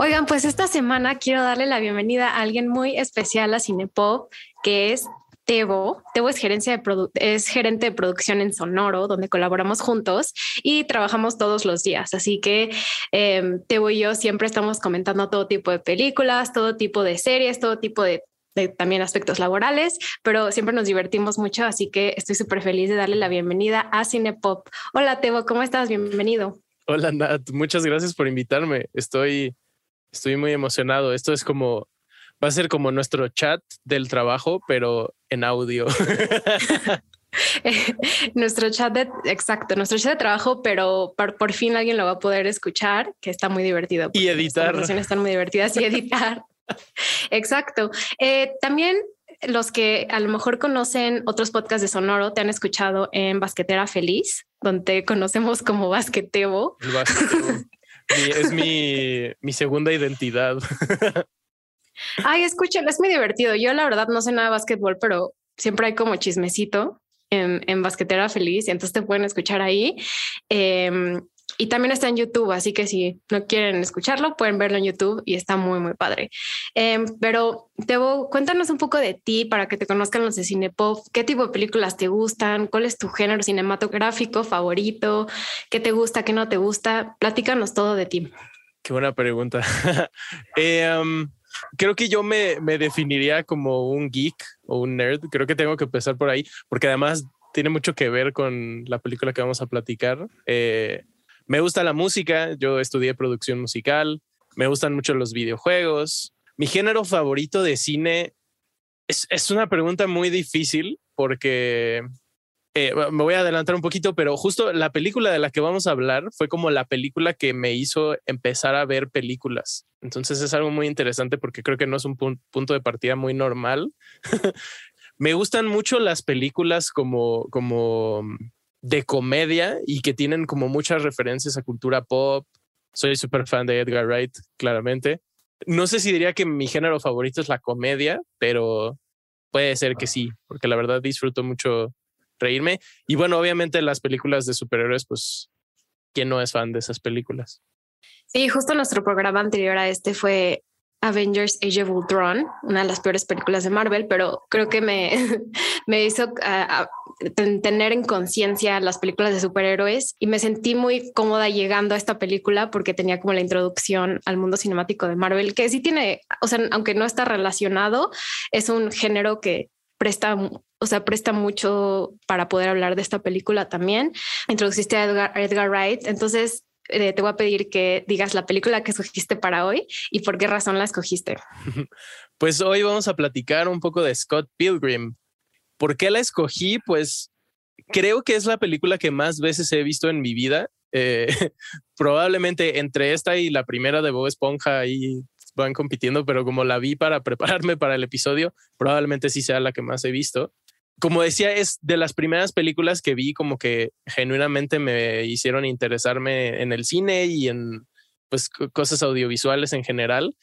Oigan, pues esta semana quiero darle la bienvenida a alguien muy especial a Cinepop, que es Tebo. Tebo es, gerencia de es gerente de producción en Sonoro, donde colaboramos juntos y trabajamos todos los días. Así que eh, Tebo y yo siempre estamos comentando todo tipo de películas, todo tipo de series, todo tipo de, de también aspectos laborales, pero siempre nos divertimos mucho. Así que estoy súper feliz de darle la bienvenida a Cinepop. Hola Tebo, ¿cómo estás? Bienvenido. Hola Nat, muchas gracias por invitarme. Estoy, estoy muy emocionado. Esto es como va a ser como nuestro chat del trabajo, pero en audio. nuestro chat de exacto, nuestro chat de trabajo, pero por, fin alguien lo va a poder escuchar, que está muy divertido. Y editar. Las están muy divertidas y editar. exacto. Eh, también los que a lo mejor conocen otros podcasts de Sonoro te han escuchado en Basquetera Feliz, donde conocemos como Basquetebo. es mi, mi segunda identidad. Ay, escúchalo, es muy divertido. Yo la verdad no sé nada de básquetbol, pero siempre hay como chismecito en, en Basquetera Feliz y entonces te pueden escuchar ahí. Em, y también está en YouTube, así que si no quieren escucharlo, pueden verlo en YouTube y está muy, muy padre. Eh, pero Tebo, cuéntanos un poco de ti para que te conozcan los de Cinepop. ¿Qué tipo de películas te gustan? ¿Cuál es tu género cinematográfico favorito? ¿Qué te gusta? ¿Qué no te gusta? Platícanos todo de ti. Qué buena pregunta. eh, creo que yo me, me definiría como un geek o un nerd. Creo que tengo que empezar por ahí, porque además tiene mucho que ver con la película que vamos a platicar. Eh, me gusta la música, yo estudié producción musical, me gustan mucho los videojuegos. Mi género favorito de cine es, es una pregunta muy difícil porque eh, me voy a adelantar un poquito, pero justo la película de la que vamos a hablar fue como la película que me hizo empezar a ver películas. Entonces es algo muy interesante porque creo que no es un punto de partida muy normal. me gustan mucho las películas como, como de comedia y que tienen como muchas referencias a cultura pop. Soy súper fan de Edgar Wright, claramente. No sé si diría que mi género favorito es la comedia, pero puede ser que sí, porque la verdad disfruto mucho reírme. Y bueno, obviamente las películas de superhéroes, pues, ¿quién no es fan de esas películas? Sí, justo nuestro programa anterior a este fue Avengers Age of Ultron, una de las peores películas de Marvel, pero creo que me, me hizo tener en conciencia las películas de superhéroes y me sentí muy cómoda llegando a esta película porque tenía como la introducción al mundo cinemático de Marvel, que sí tiene, o sea, aunque no está relacionado, es un género que presta, o sea, presta mucho para poder hablar de esta película también. Introduciste a Edgar Wright, entonces eh, te voy a pedir que digas la película que escogiste para hoy y por qué razón la escogiste. Pues hoy vamos a platicar un poco de Scott Pilgrim. ¿Por qué la escogí? Pues creo que es la película que más veces he visto en mi vida. Eh, probablemente entre esta y la primera de Bob Esponja y van compitiendo, pero como la vi para prepararme para el episodio, probablemente sí sea la que más he visto. Como decía, es de las primeras películas que vi como que genuinamente me hicieron interesarme en el cine y en pues cosas audiovisuales en general.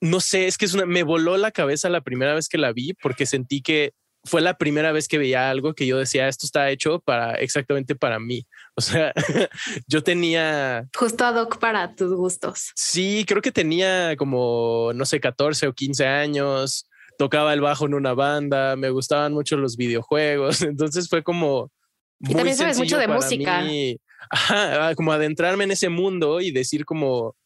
No sé, es que es una, me voló la cabeza la primera vez que la vi porque sentí que fue la primera vez que veía algo que yo decía, esto está hecho para exactamente para mí. O sea, yo tenía... Justo ad hoc para tus gustos. Sí, creo que tenía como, no sé, 14 o 15 años, tocaba el bajo en una banda, me gustaban mucho los videojuegos, entonces fue como... Muy y también sabes mucho de música. Ajá, como adentrarme en ese mundo y decir como,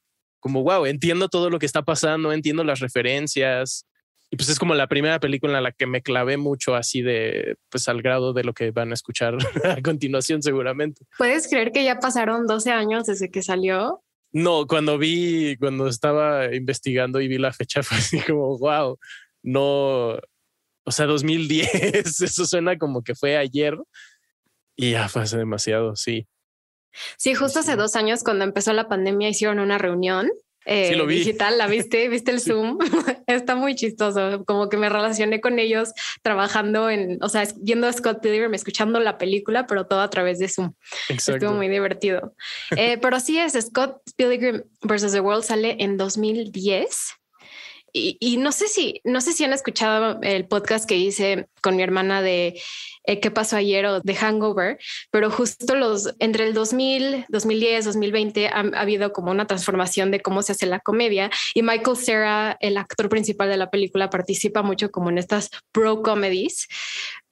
como, wow, entiendo todo lo que está pasando, entiendo las referencias, y pues es como la primera película en la que me clavé mucho así de, pues al grado de lo que van a escuchar a continuación seguramente. ¿Puedes creer que ya pasaron 12 años desde que salió? No, cuando vi, cuando estaba investigando y vi la fecha fue así como, wow, no, o sea, 2010, eso suena como que fue ayer y ya fue hace demasiado, sí. Sí, justo hace dos años cuando empezó la pandemia hicieron una reunión eh, digital, ¿la viste? ¿Viste el Zoom? Está muy chistoso, como que me relacioné con ellos trabajando en, o sea, viendo a Scott Pilgrim, escuchando la película, pero todo a través de Zoom. Estuvo muy divertido. Eh, pero sí es, Scott Pilgrim versus The World sale en 2010 y, no sé si, no sé si han escuchado el podcast que hice con mi hermana de eh, qué pasó ayer o de Hangover, pero justo los entre el 2000, 2010, 2020 ha, ha, habido como una transformación de cómo se hace la comedia y Michael Cera, el actor principal de la película, participa mucho como en estas pro comedies,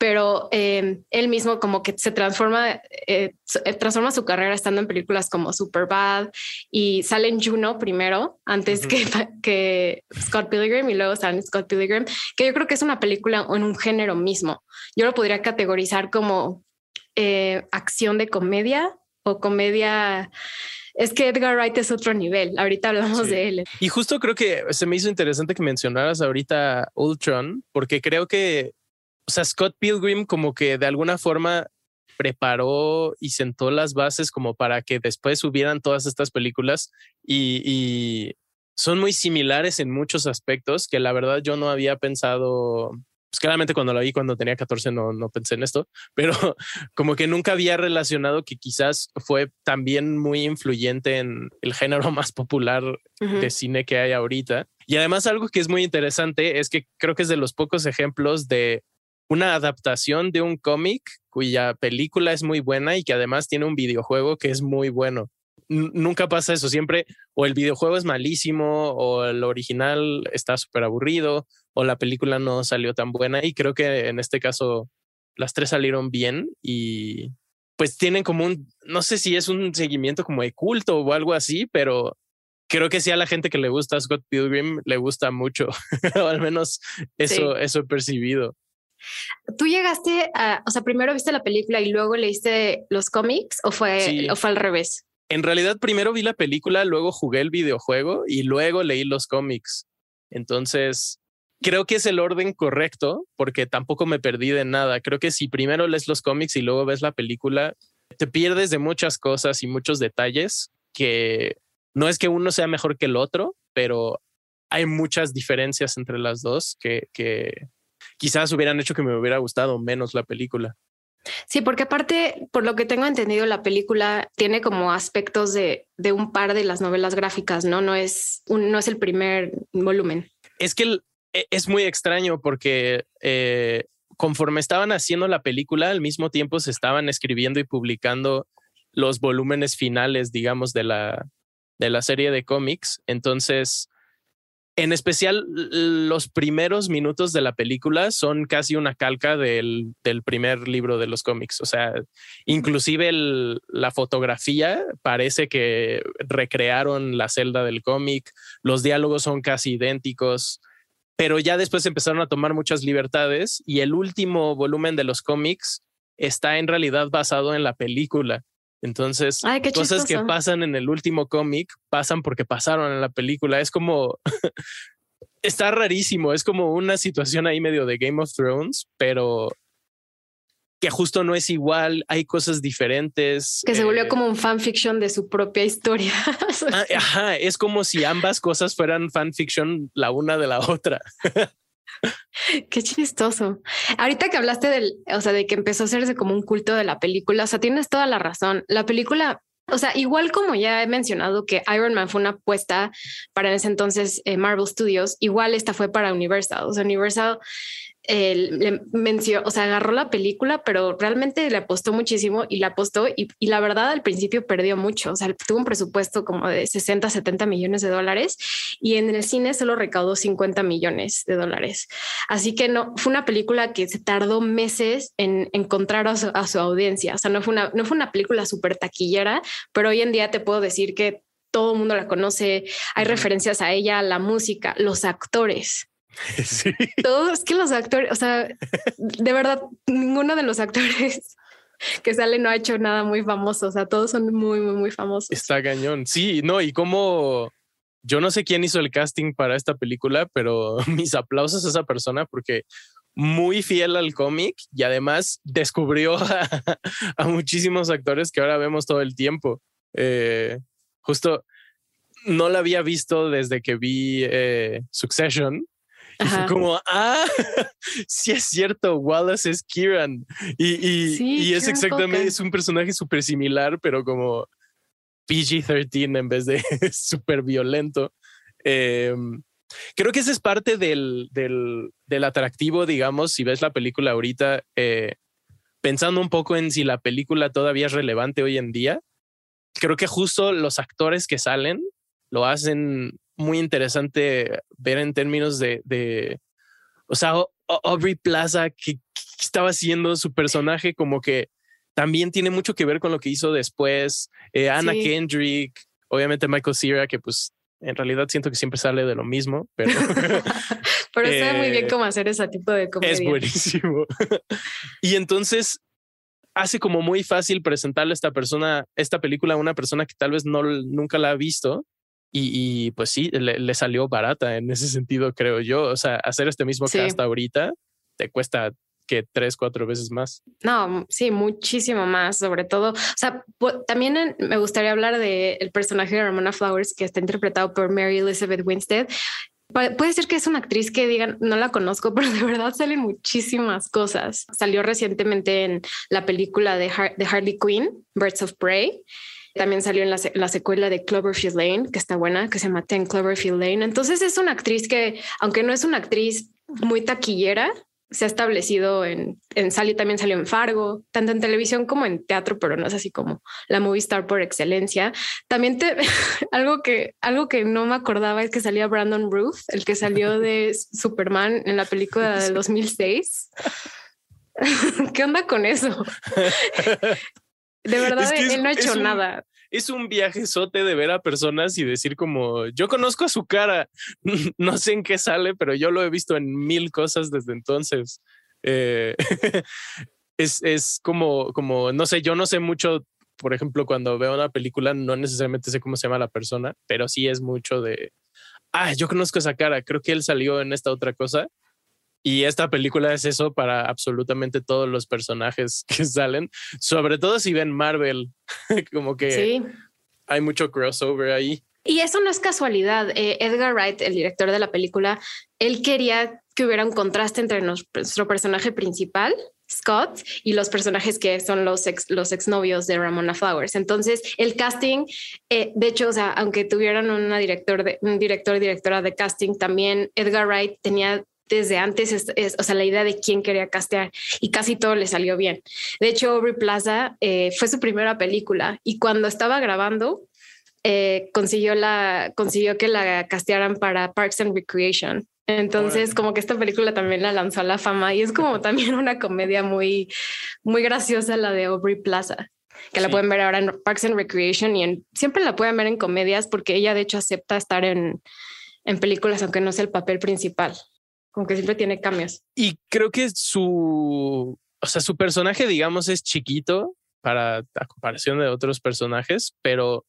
pero eh, él mismo como que se transforma, eh, eh, transforma su carrera estando en películas como Superbad y sale en Juno primero, antes que, que Scott Pilgrim y luego sale Scott Pilgrim, que yo creo que es una película en un género mismo. Yo lo podría categorizar como acción de comedia o comedia es que Edgar Wright es otro nivel. Ahorita hablamos de él. Y justo creo que se me hizo interesante que mencionaras ahorita Ultron, porque creo que o sea, Scott Pilgrim como que de alguna forma preparó y sentó las bases como para que después hubieran todas estas películas y, son muy similares en muchos aspectos que la verdad yo no había pensado, pues claramente cuando la vi cuando tenía 14 no, no pensé en esto, pero como que nunca había relacionado que quizás fue también muy influyente en el género más popular de cine que hay ahorita. Y además algo que es muy interesante es que creo que es de los pocos ejemplos de una adaptación de un cómic cuya película es muy buena y que además tiene un videojuego que es muy bueno. nunca pasa eso, siempre o el videojuego es malísimo o el original está súper aburrido o la película no salió tan buena y creo que en este caso las tres salieron bien y pues tienen como un, no sé si es un seguimiento como de culto o algo así, pero creo que sí a la gente que le gusta Scott Pilgrim le gusta mucho, o al menos eso, eso he percibido. ¿Tú llegaste a, o sea, primero viste la película y luego leíste los cómics o fue, o fue al revés? En realidad primero vi la película, luego jugué el videojuego y luego leí los cómics. Entonces, creo que es el orden correcto porque tampoco me perdí de nada. Creo que si primero lees los cómics y luego ves la película, te pierdes de muchas cosas y muchos detalles que no es que uno sea mejor que el otro, pero hay muchas diferencias entre las dos que, que quizás hubieran hecho que me hubiera gustado menos la película. Sí, porque aparte, por lo que tengo entendido, la película tiene como aspectos de, de un par de las novelas gráficas, ¿no? No es, un, no es el primer volumen. Es que e, es muy extraño porque eh, conforme estaban haciendo la película, al mismo tiempo se estaban escribiendo y publicando los volúmenes finales, digamos, de la, de la serie de cómics. Entonces, en especial, los primeros minutos de la película son casi una calca del, primer libro de los cómics. O sea, inclusive la fotografía parece que recrearon la celda del cómic. Los diálogos son casi idénticos. Pero ya después empezaron a tomar muchas libertades y el último volumen de los cómics está en realidad basado en la película. Entonces, cosas que pasan en el último cómic pasan porque pasaron en la película. Es como, está rarísimo, es como una situación ahí medio de Game of Thrones, pero que justo no es igual, hay cosas diferentes. Que se volvió eh, como un fanfiction de su propia historia. Ah, ajá, es como si ambas cosas fueran fanfiction la una de la otra. Qué chistoso. Ahorita que hablaste del, o sea, de que empezó a hacerse como un culto de la película, o sea, tienes toda la razón. La película, o sea, igual como ya he mencionado que Iron Man fue una apuesta para en ese entonces eh, Marvel Studios, igual esta fue para Universal. O sea, Universal le mencionó, o sea, agarró la película, pero realmente le apostó muchísimo y la apostó y, la verdad al principio perdió mucho, o sea, tuvo un presupuesto como de 60, 70 millones de dólares y en el cine solo recaudó 50 millones de dólares. Así que no, fue una película que se tardó meses en encontrar a su, audiencia, o sea, no fue una, no fue una película súper taquillera, pero hoy en día te puedo decir que todo el mundo la conoce, hay referencias a ella, la música, los actores. Sí. Todos, es que los actores, o sea, de verdad, ninguno de los actores que sale no ha hecho nada muy famoso. O sea, todos son muy, muy, muy famosos. Está cañón. Sí, no, y como yo no sé quién hizo el casting para esta película, pero mis aplausos a esa persona porque muy fiel al cómic y además descubrió a, muchísimos actores que ahora vemos todo el tiempo. Eh, justo no la había visto desde que vi eh, Succession. Y fue como, ah, sí es cierto, Wallace es Kieran. Y, es exactamente, es un personaje súper similar, pero como PG-13 en vez de súper violento. Em, creo que ese es parte del, del, atractivo, digamos, si ves la película ahorita, eh, pensando un poco en si la película todavía es relevante hoy en día. Creo que justo los actores que salen lo hacen muy interesante ver en términos de, de o sea, Aubrey Plaza, que, estaba haciendo su personaje como que también tiene mucho que ver con lo que hizo después. Eh, Anna Kendrick, obviamente Michael Cera, que pues en realidad siento que siempre sale de lo mismo, pero... pero sabe muy bien eh, cómo hacer ese tipo de comedia. Es buenísimo. y entonces hace como muy fácil presentarle a esta persona, esta película a una persona que tal vez no nunca la ha visto. Y, pues sí, le, salió barata en ese sentido, creo yo. O sea, hacer este mismo que hasta ahorita te cuesta que tres, cuatro veces más. No, sí, muchísimo más, sobre todo. O sea, también me gustaría hablar del el personaje de Ramona Flowers, que está interpretado por Mary Elizabeth Winstead. Puede ser que es una actriz que digan, no la conozco, pero de verdad salen muchísimas cosas. Salió recientemente en la película de, de Harley Quinn, Birds of Prey. También salió en la, la, secuela de Cloverfield Lane, que está buena, que se llama en Cloverfield Lane. Entonces es una actriz que, aunque no es una actriz muy taquillera, se ha establecido en, en Sally también salió en Fargo, tanto en televisión como en teatro, pero no es así como la movie star por excelencia. También te, algo que algo que no me acordaba es que salía Brandon Ruth, el que salió de Superman en la película del 2006. ¿Qué onda con eso? De verdad, él no ha hecho nada es un viajezote de ver a personas y decir como, yo conozco a su cara, no sé en qué sale, pero yo lo he visto en mil cosas desde entonces. Eh, es, es como, como, no sé, yo no sé mucho, por ejemplo, cuando veo una película, no necesariamente sé cómo se llama la persona, pero sí es mucho de, ah, yo conozco esa cara, creo que él salió en esta otra cosa. Y esta película es eso para absolutamente todos los personajes que salen, sobre todo si ven Marvel, como que hay mucho crossover ahí. Y eso no es casualidad. Eh, Edgar Wright, el director de la película, él quería que hubiera un contraste entre nuestro personaje principal, Scott, y los personajes que son los ex, los exnovios de Ramona Flowers. Entonces, el casting, eh, de hecho, o sea, aunque tuvieran una director de, un director y directora de casting, también Edgar Wright tenía desde antes, es, o sea, la idea de quién quería castear y casi todo le salió bien. De hecho, Aubrey Plaza eh, fue su primera película y cuando estaba grabando, eh, consiguió, la, consiguió que la castearan para Parks and Recreation. Entonces, como que esta película también la lanzó a la fama y es como también una comedia muy, muy graciosa la de Aubrey Plaza que la pueden ver ahora en Parks and Recreation y en, siempre la pueden ver en comedias porque ella de hecho acepta estar en, en películas aunque no sea el papel principal como que siempre tiene cambios. Y creo que su, o sea, su personaje, digamos, es chiquito para a comparación de otros personajes, pero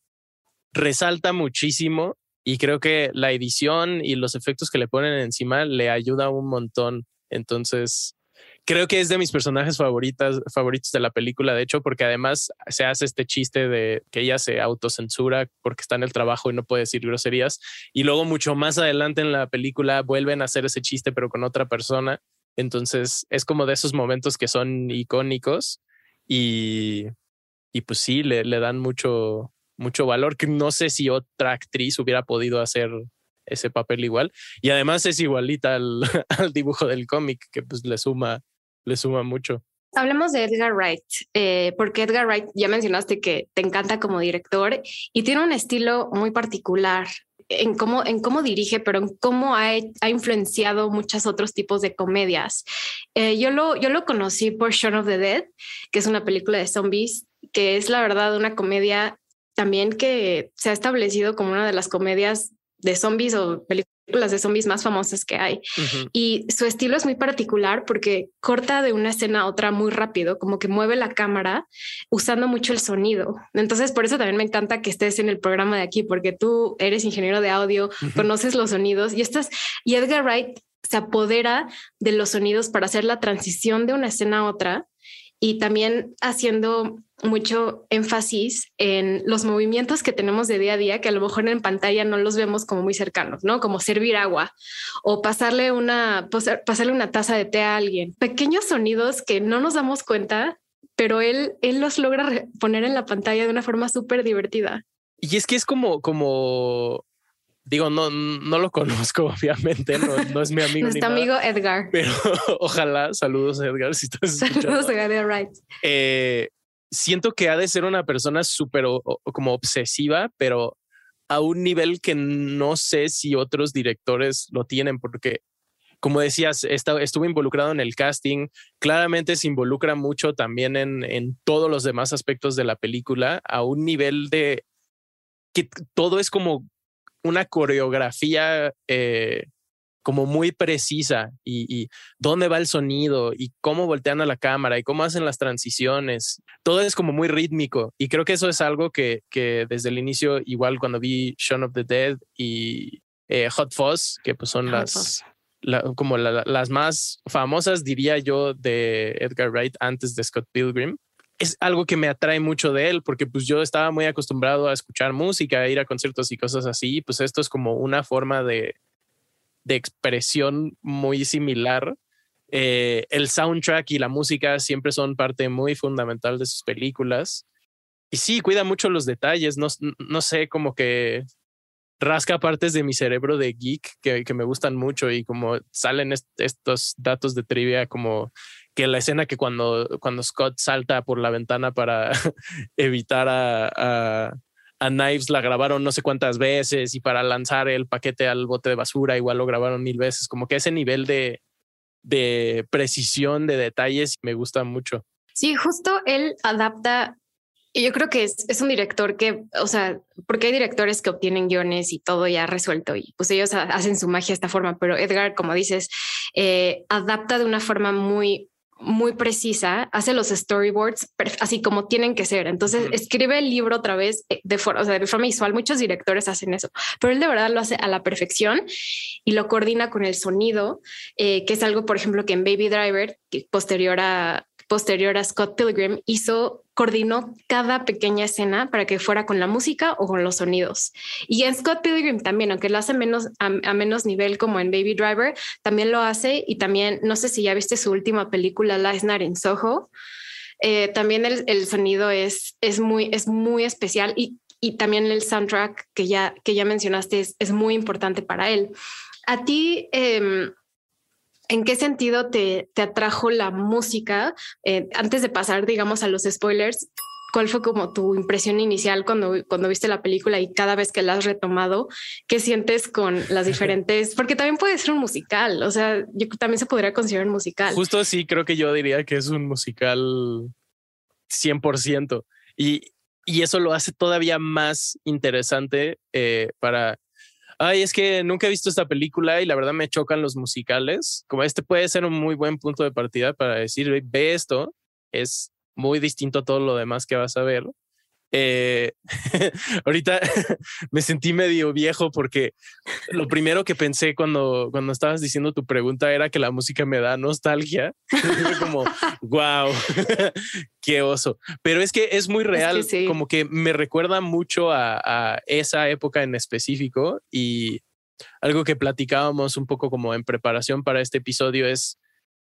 resalta muchísimo y creo que la edición y los efectos que le ponen encima le ayuda un montón. Entonces, creo que es de mis personajes favoritas, favoritos de la película, de hecho, porque además se hace este chiste de que ella se autocensura porque está en el trabajo y no puede decir groserías. Y luego mucho más adelante en la película vuelven a hacer ese chiste, pero con otra persona. Entonces es como de esos momentos que son icónicos y, y pues sí, le, le dan mucho, mucho valor que no sé si otra actriz hubiera podido hacer ese papel igual. Y además es igualita al, al dibujo del cómic, que pues le suma le suma mucho. Hablemos de Edgar Wright, eh, porque Edgar Wright ya mencionaste que te encanta como director y tiene un estilo muy particular en cómo, en cómo dirige, pero en cómo ha, ha influenciado muchos otros tipos de comedias. Eh, yo, lo, yo lo conocí por Shaun of the Dead, que es una película de zombies, que es la verdad una comedia también que se ha establecido como una de las comedias de zombies o películas las de zombies más famosas que hay. Y su estilo es muy particular porque corta de una escena a otra muy rápido, como que mueve la cámara usando mucho el sonido. Entonces, por eso también me encanta que estés en el programa de aquí, porque tú eres ingeniero de audio, conoces los sonidos y estás, y Edgar Wright se apodera de los sonidos para hacer la transición de una escena a otra y también haciendo mucho énfasis en los movimientos que tenemos de día a día, que a lo mejor en pantalla no los vemos como muy cercanos, ¿no? Como servir agua o pasarle una, pasarle una taza de té a alguien. Pequeños sonidos que no nos damos cuenta, pero él, él los logra poner en la pantalla de una forma súper divertida. Y es que es como, como Digo, no, no lo conozco, obviamente, no, es mi amigo. Nuestro amigo Edgar. Pero ojalá, saludos Edgar, si estás Saludos Edgar Wright. Eh, siento que ha de ser una persona súper como obsesiva, pero a un nivel que no sé si otros directores lo tienen, porque como decías, estuvo involucrado en el casting, claramente se involucra mucho también en, en todos los demás aspectos de la película, a un nivel de que todo es como una coreografía eh, como muy precisa y, dónde va el sonido y cómo voltean a la cámara y cómo hacen las transiciones. Todo es como muy rítmico y creo que eso es algo que, que desde el inicio, igual cuando vi Shaun of the Dead y eh, Hot Fuzz, que pues son las... como las más famosas, diría yo, de Edgar Wright antes de Scott Pilgrim es algo que me atrae mucho de él, porque pues yo estaba muy acostumbrado a escuchar música, a ir a conciertos y cosas así, pues esto es como una forma de, de expresión muy similar. Eh, el soundtrack y la música siempre son parte muy fundamental de sus películas. Y sí, cuida mucho los detalles, no, no sé, como que rasca partes de mi cerebro de geek que, que me gustan mucho y como salen estos datos de trivia como que la escena que cuando, cuando Scott salta por la ventana para evitar a, a, a, Knives la grabaron no sé cuántas veces y para lanzar el paquete al bote de basura igual lo grabaron mil veces, como que ese nivel de, de precisión de detalles me gusta mucho. Sí, justo él adapta y yo creo que es, es, un director que, o sea, porque hay directores que obtienen guiones y todo ya resuelto y pues ellos hacen su magia de esta forma, pero Edgar, como dices, eh, adapta de una forma muy, muy precisa, hace los storyboards así como tienen que ser. Entonces escribe el libro otra vez eh, de forma, o sea, de forma visual. Muchos directores hacen eso, pero él de verdad lo hace a la perfección y lo coordina con el sonido, eh, que es algo, por ejemplo, que en Baby Driver, que posterior a posterior a Scott Pilgrim, hizo, coordinó cada pequeña escena para que fuera con la música o con los sonidos. Y en Scott Pilgrim también, aunque lo hace menos, a, menos nivel como en Baby Driver, también lo hace y también, no sé si ya viste su última película, Last Night in Soho, eh, también el, sonido es, es, muy, es muy especial y, y también el soundtrack que ya, que ya mencionaste es, es muy importante para él. A ti, eh, ¿En qué sentido te, atrajo la música? Eh, antes de pasar, digamos, a los spoilers, ¿cuál fue como tu impresión inicial cuando, cuando viste la película y cada vez que la has retomado? ¿Qué sientes con las diferentes? Porque también puede ser un musical, o sea, yo también se podría considerar un musical. Justo sí, creo que yo diría que es un musical 100%. Y, y eso lo hace todavía más interesante eh, para ay, es que nunca he visto esta película y la verdad me chocan los musicales. Como este puede ser un muy buen punto de partida para decir, ve esto, es muy distinto a todo lo demás que vas a ver. Eh, ahorita me sentí medio viejo porque lo primero que pensé cuando, cuando estabas diciendo tu pregunta era que la música me da nostalgia. como, wow, qué oso. Pero es que es muy real, como que me recuerda mucho a, a esa época en específico y algo que platicábamos un poco como en preparación para este episodio es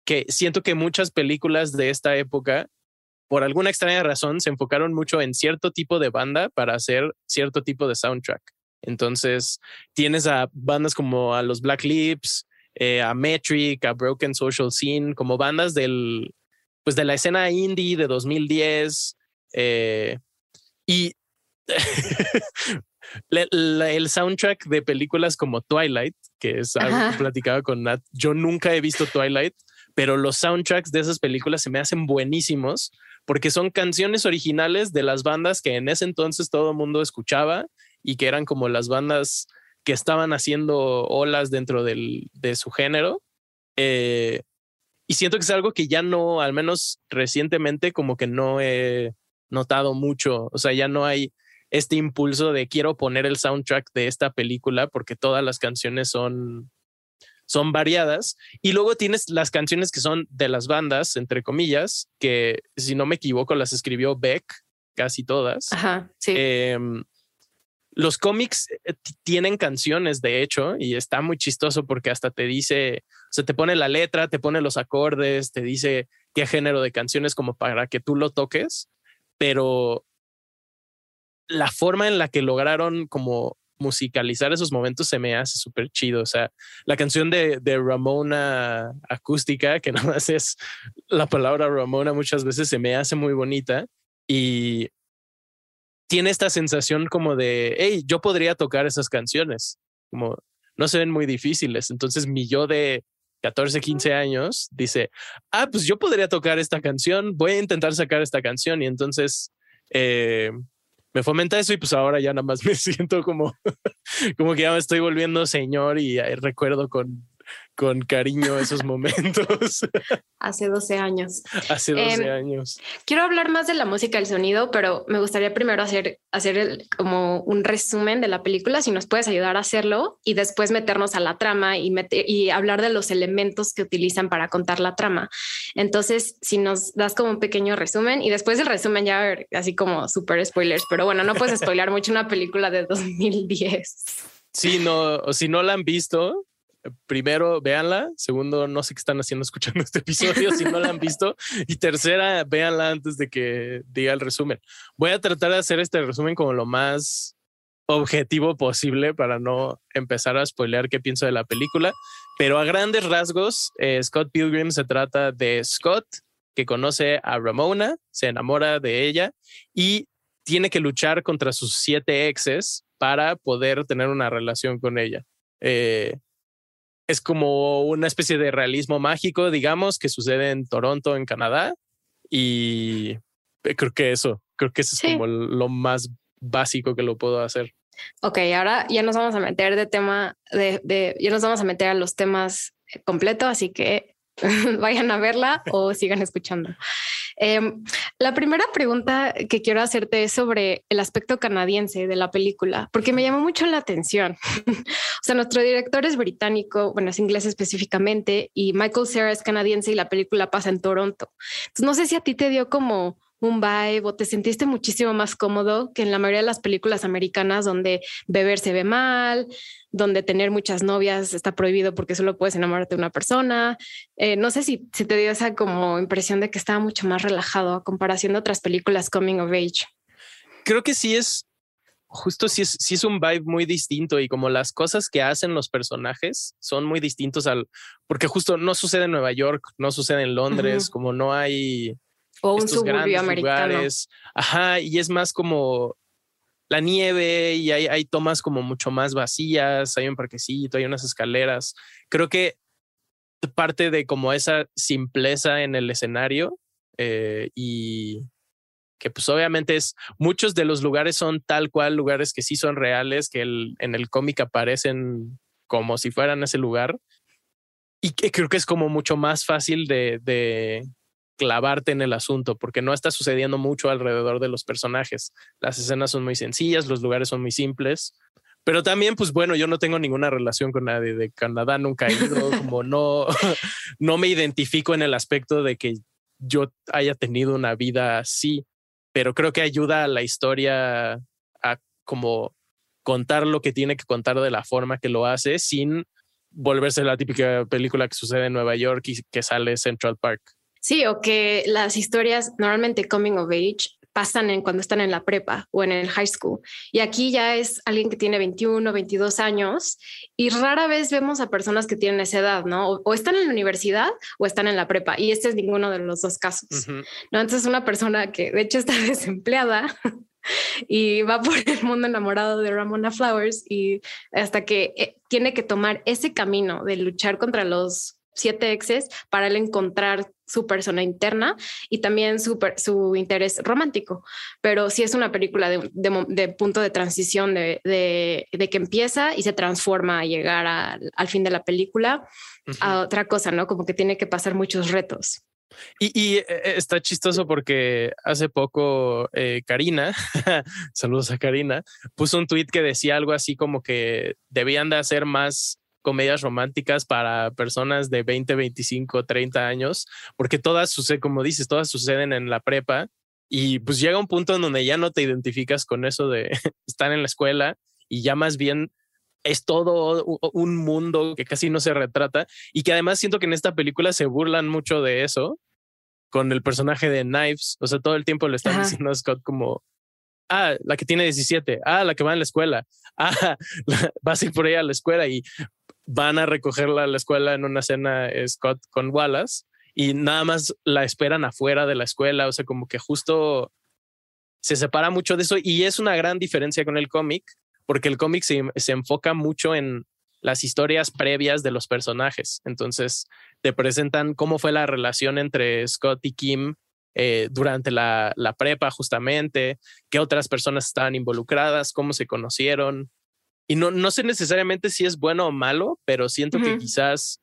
que siento que muchas películas de esta época por alguna extraña razón se enfocaron mucho en cierto tipo de banda para hacer cierto tipo de soundtrack. Entonces tienes a bandas como a los Black Lips, eh, a Metric, a Broken Social Scene, como bandas del, pues de la escena indie de 2010. Eh, y el soundtrack de películas como Twilight, que es algo que platicaba con Nat, yo nunca he visto Twilight, pero los soundtracks de esas películas se me hacen buenísimos porque son canciones originales de las bandas que en ese entonces todo el mundo escuchaba y que eran como las bandas que estaban haciendo olas dentro del, de su género. Eh, y siento que es algo que ya no, al menos recientemente, como que no he notado mucho. O sea, ya no hay este impulso de quiero poner el soundtrack de esta película porque todas las canciones son son variadas. Y luego tienes las canciones que son de las bandas, entre comillas, que si no me equivoco las escribió Beck, casi todas. Ajá, sí. Em, los cómics eh, tienen canciones, de hecho, y está muy chistoso porque hasta te dice, o sea, te pone la letra, te pone los acordes, te dice qué género de canciones como para que tú lo toques, pero la forma en la que lograron como musicalizar esos momentos se me hace súper chido. O sea, la canción de, de, Ramona acústica, que nada más es la palabra Ramona, muchas veces se me hace muy bonita y tiene esta sensación como de, hey, yo podría tocar esas canciones, como no se ven muy difíciles. Entonces mi yo de 14, 15 años dice, ah, pues yo podría tocar esta canción, voy a intentar sacar esta canción y entonces... Eh, me fomenta eso y pues ahora ya nada más me siento como, como que ya me estoy volviendo señor y recuerdo con, con cariño esos momentos. Hace 12 años. Hace 12 em, años. Quiero hablar más de la música y el sonido, pero me gustaría primero hacer, hacer como un resumen de la película, si nos puedes ayudar a hacerlo, y después meternos a la trama y, y hablar de los elementos que utilizan para contar la trama. Entonces, si nos das como un pequeño resumen y después del resumen ya así como super spoilers, pero bueno, no puedes spoiler mucho una película de 2010. Sí, no, si no la han visto, primero, véanla. Segundo, no sé qué están haciendo escuchando este episodio si no la han visto. Y tercera, véanla antes de que diga el resumen. Voy a tratar de hacer este resumen como lo más objetivo posible para no empezar a spoilear qué pienso de la película. Pero a grandes rasgos, eh, Scott Pilgrim se trata de Scott, que conoce a Ramona, se enamora de ella y tiene que luchar contra sus siete exes para poder tener una relación con ella. Eh, es como una especie de realismo mágico, digamos, que sucede en Toronto, en Canadá. Y creo que eso, creo que eso es como lo más básico que lo puedo hacer. Ok, ahora ya nos vamos a meter de tema, de, de ya nos vamos a meter a los temas completos, así que vayan a verla o sigan escuchando. Em, la primera pregunta que quiero hacerte es sobre el aspecto canadiense de la película, porque me llamó mucho la atención. o sea, nuestro director es británico, bueno, es inglés específicamente, y Michael Cera es canadiense y la película pasa en Toronto. No sé si a ti te dio como un vibe o te sentiste muchísimo más cómodo que en la mayoría de las películas americanas donde beber se ve mal, donde tener muchas novias está prohibido porque solo puedes enamorarte de una persona. Eh, no sé si, si te dio esa como impresión de que estaba mucho más relajado a comparación de otras películas coming of age. Creo que sí es justo sí es, sí es un vibe muy distinto y como las cosas que hacen los personajes son muy distintos al, porque justo no sucede en Nueva York, no sucede en Londres, como no hay o un suburbio americano. Ajá, y es más como la nieve y hay, hay tomas como mucho más vacías, hay un parquecito, hay unas escaleras. Creo que parte de como esa simpleza en el escenario eh, y que pues obviamente es muchos de los lugares son tal cual lugares que sí son reales, que el, en el cómic aparecen como si fueran ese lugar y que creo que es como mucho más fácil de, de clavarte en el asunto, porque no está sucediendo mucho alrededor de los personajes. Las escenas son muy sencillas, los lugares son muy simples, pero también, pues bueno, yo no tengo ninguna relación con nadie de Canadá, nunca he ido, como no, no me identifico en el aspecto de que yo haya tenido una vida así, pero creo que ayuda a la historia a como contar lo que tiene que contar de la forma que lo hace sin volverse la típica película que sucede en Nueva York y que sale Central Park. Sí, o que las historias normalmente coming of age pasan en cuando están en la prepa o en el high school. Y aquí ya es alguien que tiene 21, 22 años y rara vez vemos a personas que tienen esa edad, ¿no? O, están en la universidad o están en la prepa. Y este es ninguno de los dos casos. ¿no? Entonces una persona que de hecho está desempleada y va por el mundo enamorado de Ramona Flowers y hasta que eh, tiene que tomar ese camino de luchar contra los siete exes para él encontrar su persona interna y también su, su interés romántico. Pero sí es una película de, punto de transición, de, que empieza y se transforma a llegar al fin de la película a otra cosa, ¿no? Como que tiene que pasar muchos retos. Y, eh, eh, está chistoso porque hace poco eh, Karina, saludos a Karina, puso un tweet que decía algo así como que debían de hacer más comedias románticas para personas de 20, 25, 30 años, porque todas suceden, como dices, todas suceden en la prepa y pues llega un punto en donde ya no te identificas con eso de estar en la escuela y ya más bien es todo un mundo que casi no se retrata y que además siento que en esta película se burlan mucho de eso con el personaje de Knives. O sea, todo el tiempo le están diciendo a Scott como, ah, la que tiene 17, ah, la que va en la escuela, ah, vas a ir por ella a la escuela y van a recogerla a la escuela en una cena Scott con Wallace y nada más la esperan afuera de la escuela. O sea, como que justo se separa mucho de eso y es una gran diferencia con el cómic porque el cómic se, enfoca mucho en las historias previas de los personajes. Entonces, te presentan cómo fue la relación entre Scott y Kim eh, durante la, prepa, justamente, qué otras personas estaban involucradas, cómo se conocieron. Y no, no sé necesariamente si es bueno o malo, pero siento que quizás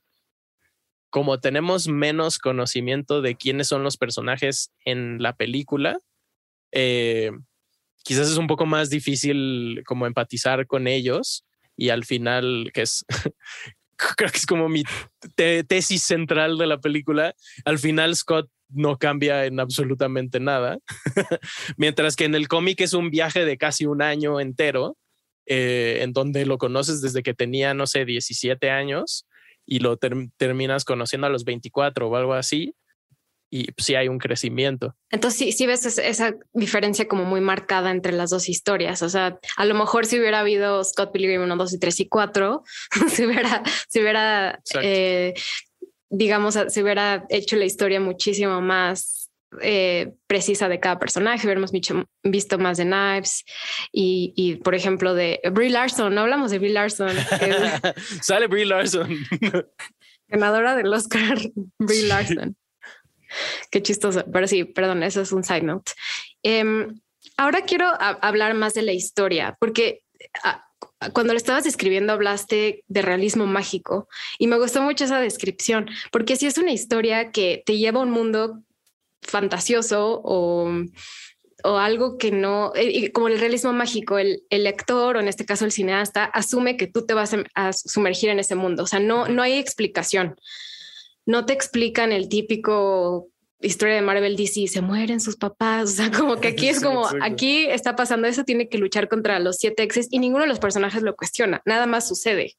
como tenemos menos conocimiento de quiénes son los personajes en la película, eh, quizás es un poco más difícil como empatizar con ellos y al final, que es, creo que es como mi tesis central de la película, al final Scott no cambia en absolutamente nada, mientras que en el cómic es un viaje de casi un año entero, eh, en donde lo conoces desde que tenía, no sé, 17 años y lo terminas conociendo a los 24 o algo así y sí hay un crecimiento. Entonces sí, sí ves esa diferencia como muy marcada entre las dos historias. O sea, a lo mejor si hubiera habido Scott Pilgrim 1, 2 y 3 y 4, si hubiera, si hubiera eh, digamos, se hubiera hecho la historia muchísimo más eh, precisa de cada personaje, hubiéramos visto más de Knives y, y, por ejemplo, de Brie Larson. No hablamos de Brie Larson. Sale Brie Larson. Ganadora del Oscar, Brie Larson. Qué chistoso. Pero sí, perdón, eso es un side note. Em, ahora quiero hablar más de la historia, porque ah, cuando lo estabas describiendo hablaste de realismo mágico y me gustó mucho esa descripción, porque si es una historia que te lleva a un mundo fantasioso o, o algo que no, eh, como el realismo mágico, el, el, lector o en este caso el cineasta asume que tú te vas a sumergir en ese mundo, o sea, no, no hay explicación. No te explican el típico historia de Marvel DC, se mueren sus papás, o sea, como que aquí es como, aquí está pasando eso, tiene que luchar contra los siete exes y ninguno de los personajes lo cuestiona, nada más sucede.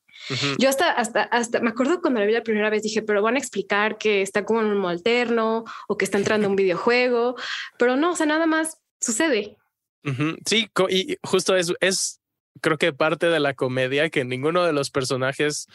Yo hasta, hasta, hasta, me acuerdo cuando la vi la primera vez, dije, pero van a explicar que está como en un alterno o que está entrando un videojuego, pero no, o sea, nada más sucede. Sí, y justo es, es, creo que parte de la comedia que ninguno de los personajes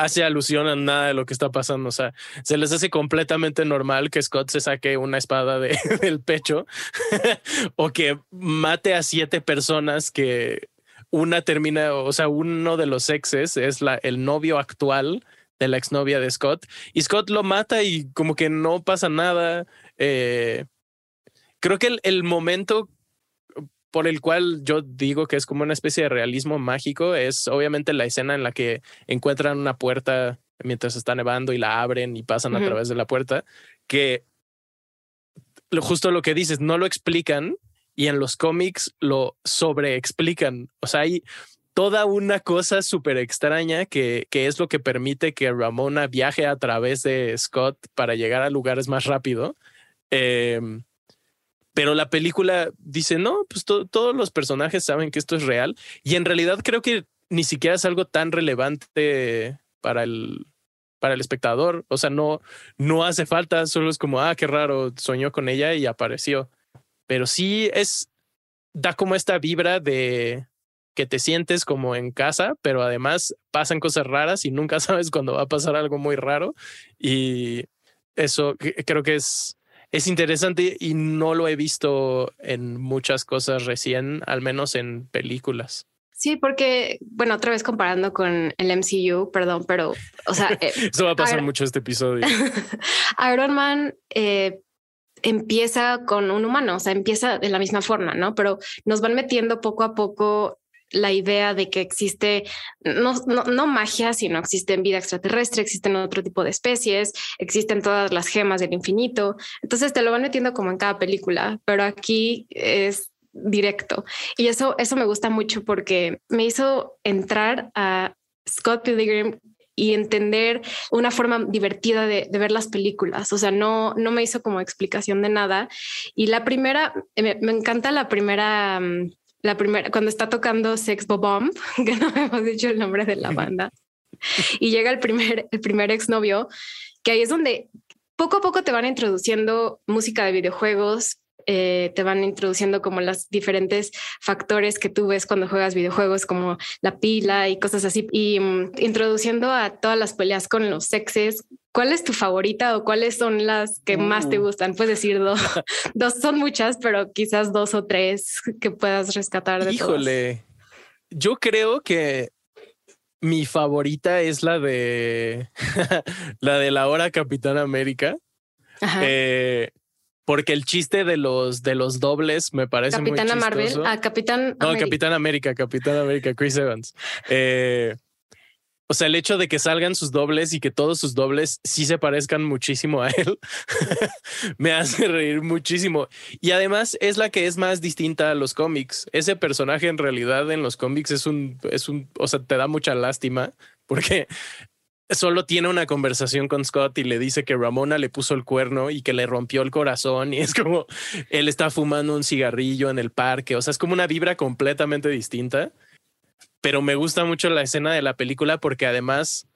hace alusión a nada de lo que está pasando. O sea, se les hace completamente normal que Scott se saque una espada de, del pecho o que mate a siete personas que una termina, o sea, uno de los exes es el novio actual de la exnovia de Scott y Scott lo mata y como que no pasa nada. Eh, creo que el momento por el cual yo digo que es como una especie de realismo mágico es obviamente la escena en la que encuentran una puerta mientras está nevando y la abren y pasan a través de la puerta, que justo lo que dices, no lo explican y en los cómics lo sobreexplican. O sea, hay toda una cosa súper extraña que, que es lo que permite que Ramona viaje a través de Scott para llegar a lugares más rápido. Eh, pero la película dice, no, pues todos los personajes saben que esto es real y en realidad creo que ni siquiera es algo tan relevante para el, para el espectador. O sea, no, no hace falta, solo es como, ah, qué raro, soñó con ella y apareció. Pero sí es, da como esta vibra de que te sientes como en casa, pero además pasan cosas raras y nunca sabes cuándo va a pasar algo muy raro. Y eso creo que es es interesante y no lo he visto en muchas cosas recién, al menos en películas. Sí, porque, bueno, otra vez comparando con el MCU, perdón, pero, o sea... Eh, Eso va a pasar mucho este episodio. Iron Man eh, empieza con un humano, o sea, empieza de la misma forma, ¿no? Pero nos van metiendo poco a poco la idea de que existe no, no, magia, sino existen vida extraterrestre, existen otro tipo de especies, existen todas las gemas del infinito. Entonces te lo van metiendo como en cada película, pero aquí es directo. Y eso, eso me gusta mucho porque me hizo entrar a Scott Pilgrim y entender una forma divertida de, ver las películas. O sea, no, no me hizo como explicación de nada. Y la primera, me, encanta la primera, mm, la primera, cuando está tocando Sex Bomb, que no hemos dicho el nombre de la banda, y llega el primer, el primer exnovio, que ahí es donde poco a poco te van introduciendo música de videojuegos, eh, te van introduciendo como los diferentes factores que tú ves cuando juegas videojuegos, como la pila y cosas así, y mm, introduciendo a todas las peleas con los sexes. ¿Cuál es tu favorita o cuáles son las que más te uh. gustan? Puedes decir dos, dos son muchas, pero quizás dos o tres que puedas rescatar de Híjole, yo creo que mi favorita es la de la de la hora Capitán América. Eh, porque el chiste de los de los dobles me parece Capitana muy Marvel, a Capitán No, Capitán América, Capitán América, Chris Evans. Eh, o sea, el hecho de que salgan sus dobles y que todos sus dobles sí se parezcan muchísimo a él, me hace reír muchísimo. Y además es la que es más distinta a los cómics. Ese personaje en realidad en los cómics es un, es un, o sea, te da mucha lástima porque solo tiene una conversación con Scott y le dice que Ramona le puso el cuerno y que le rompió el corazón y es como él está fumando un cigarrillo en el parque, o sea, es como una vibra completamente distinta, pero me gusta mucho la escena de la película porque además,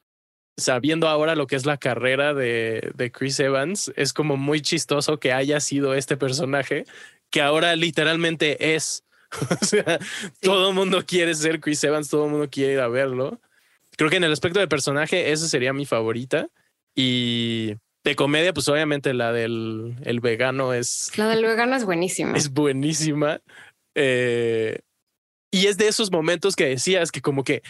sabiendo ahora lo que es la carrera de, de Chris Evans, es como muy chistoso que haya sido este personaje que ahora literalmente es. o sea, todo el mundo quiere ser Chris Evans, todo el mundo quiere ir a verlo creo que en el aspecto de personaje, esa sería mi favorita. Y de comedia, pues obviamente la del el vegano es. La del vegano es buenísima. Es buenísima. Eh, y es de esos momentos que decías que como que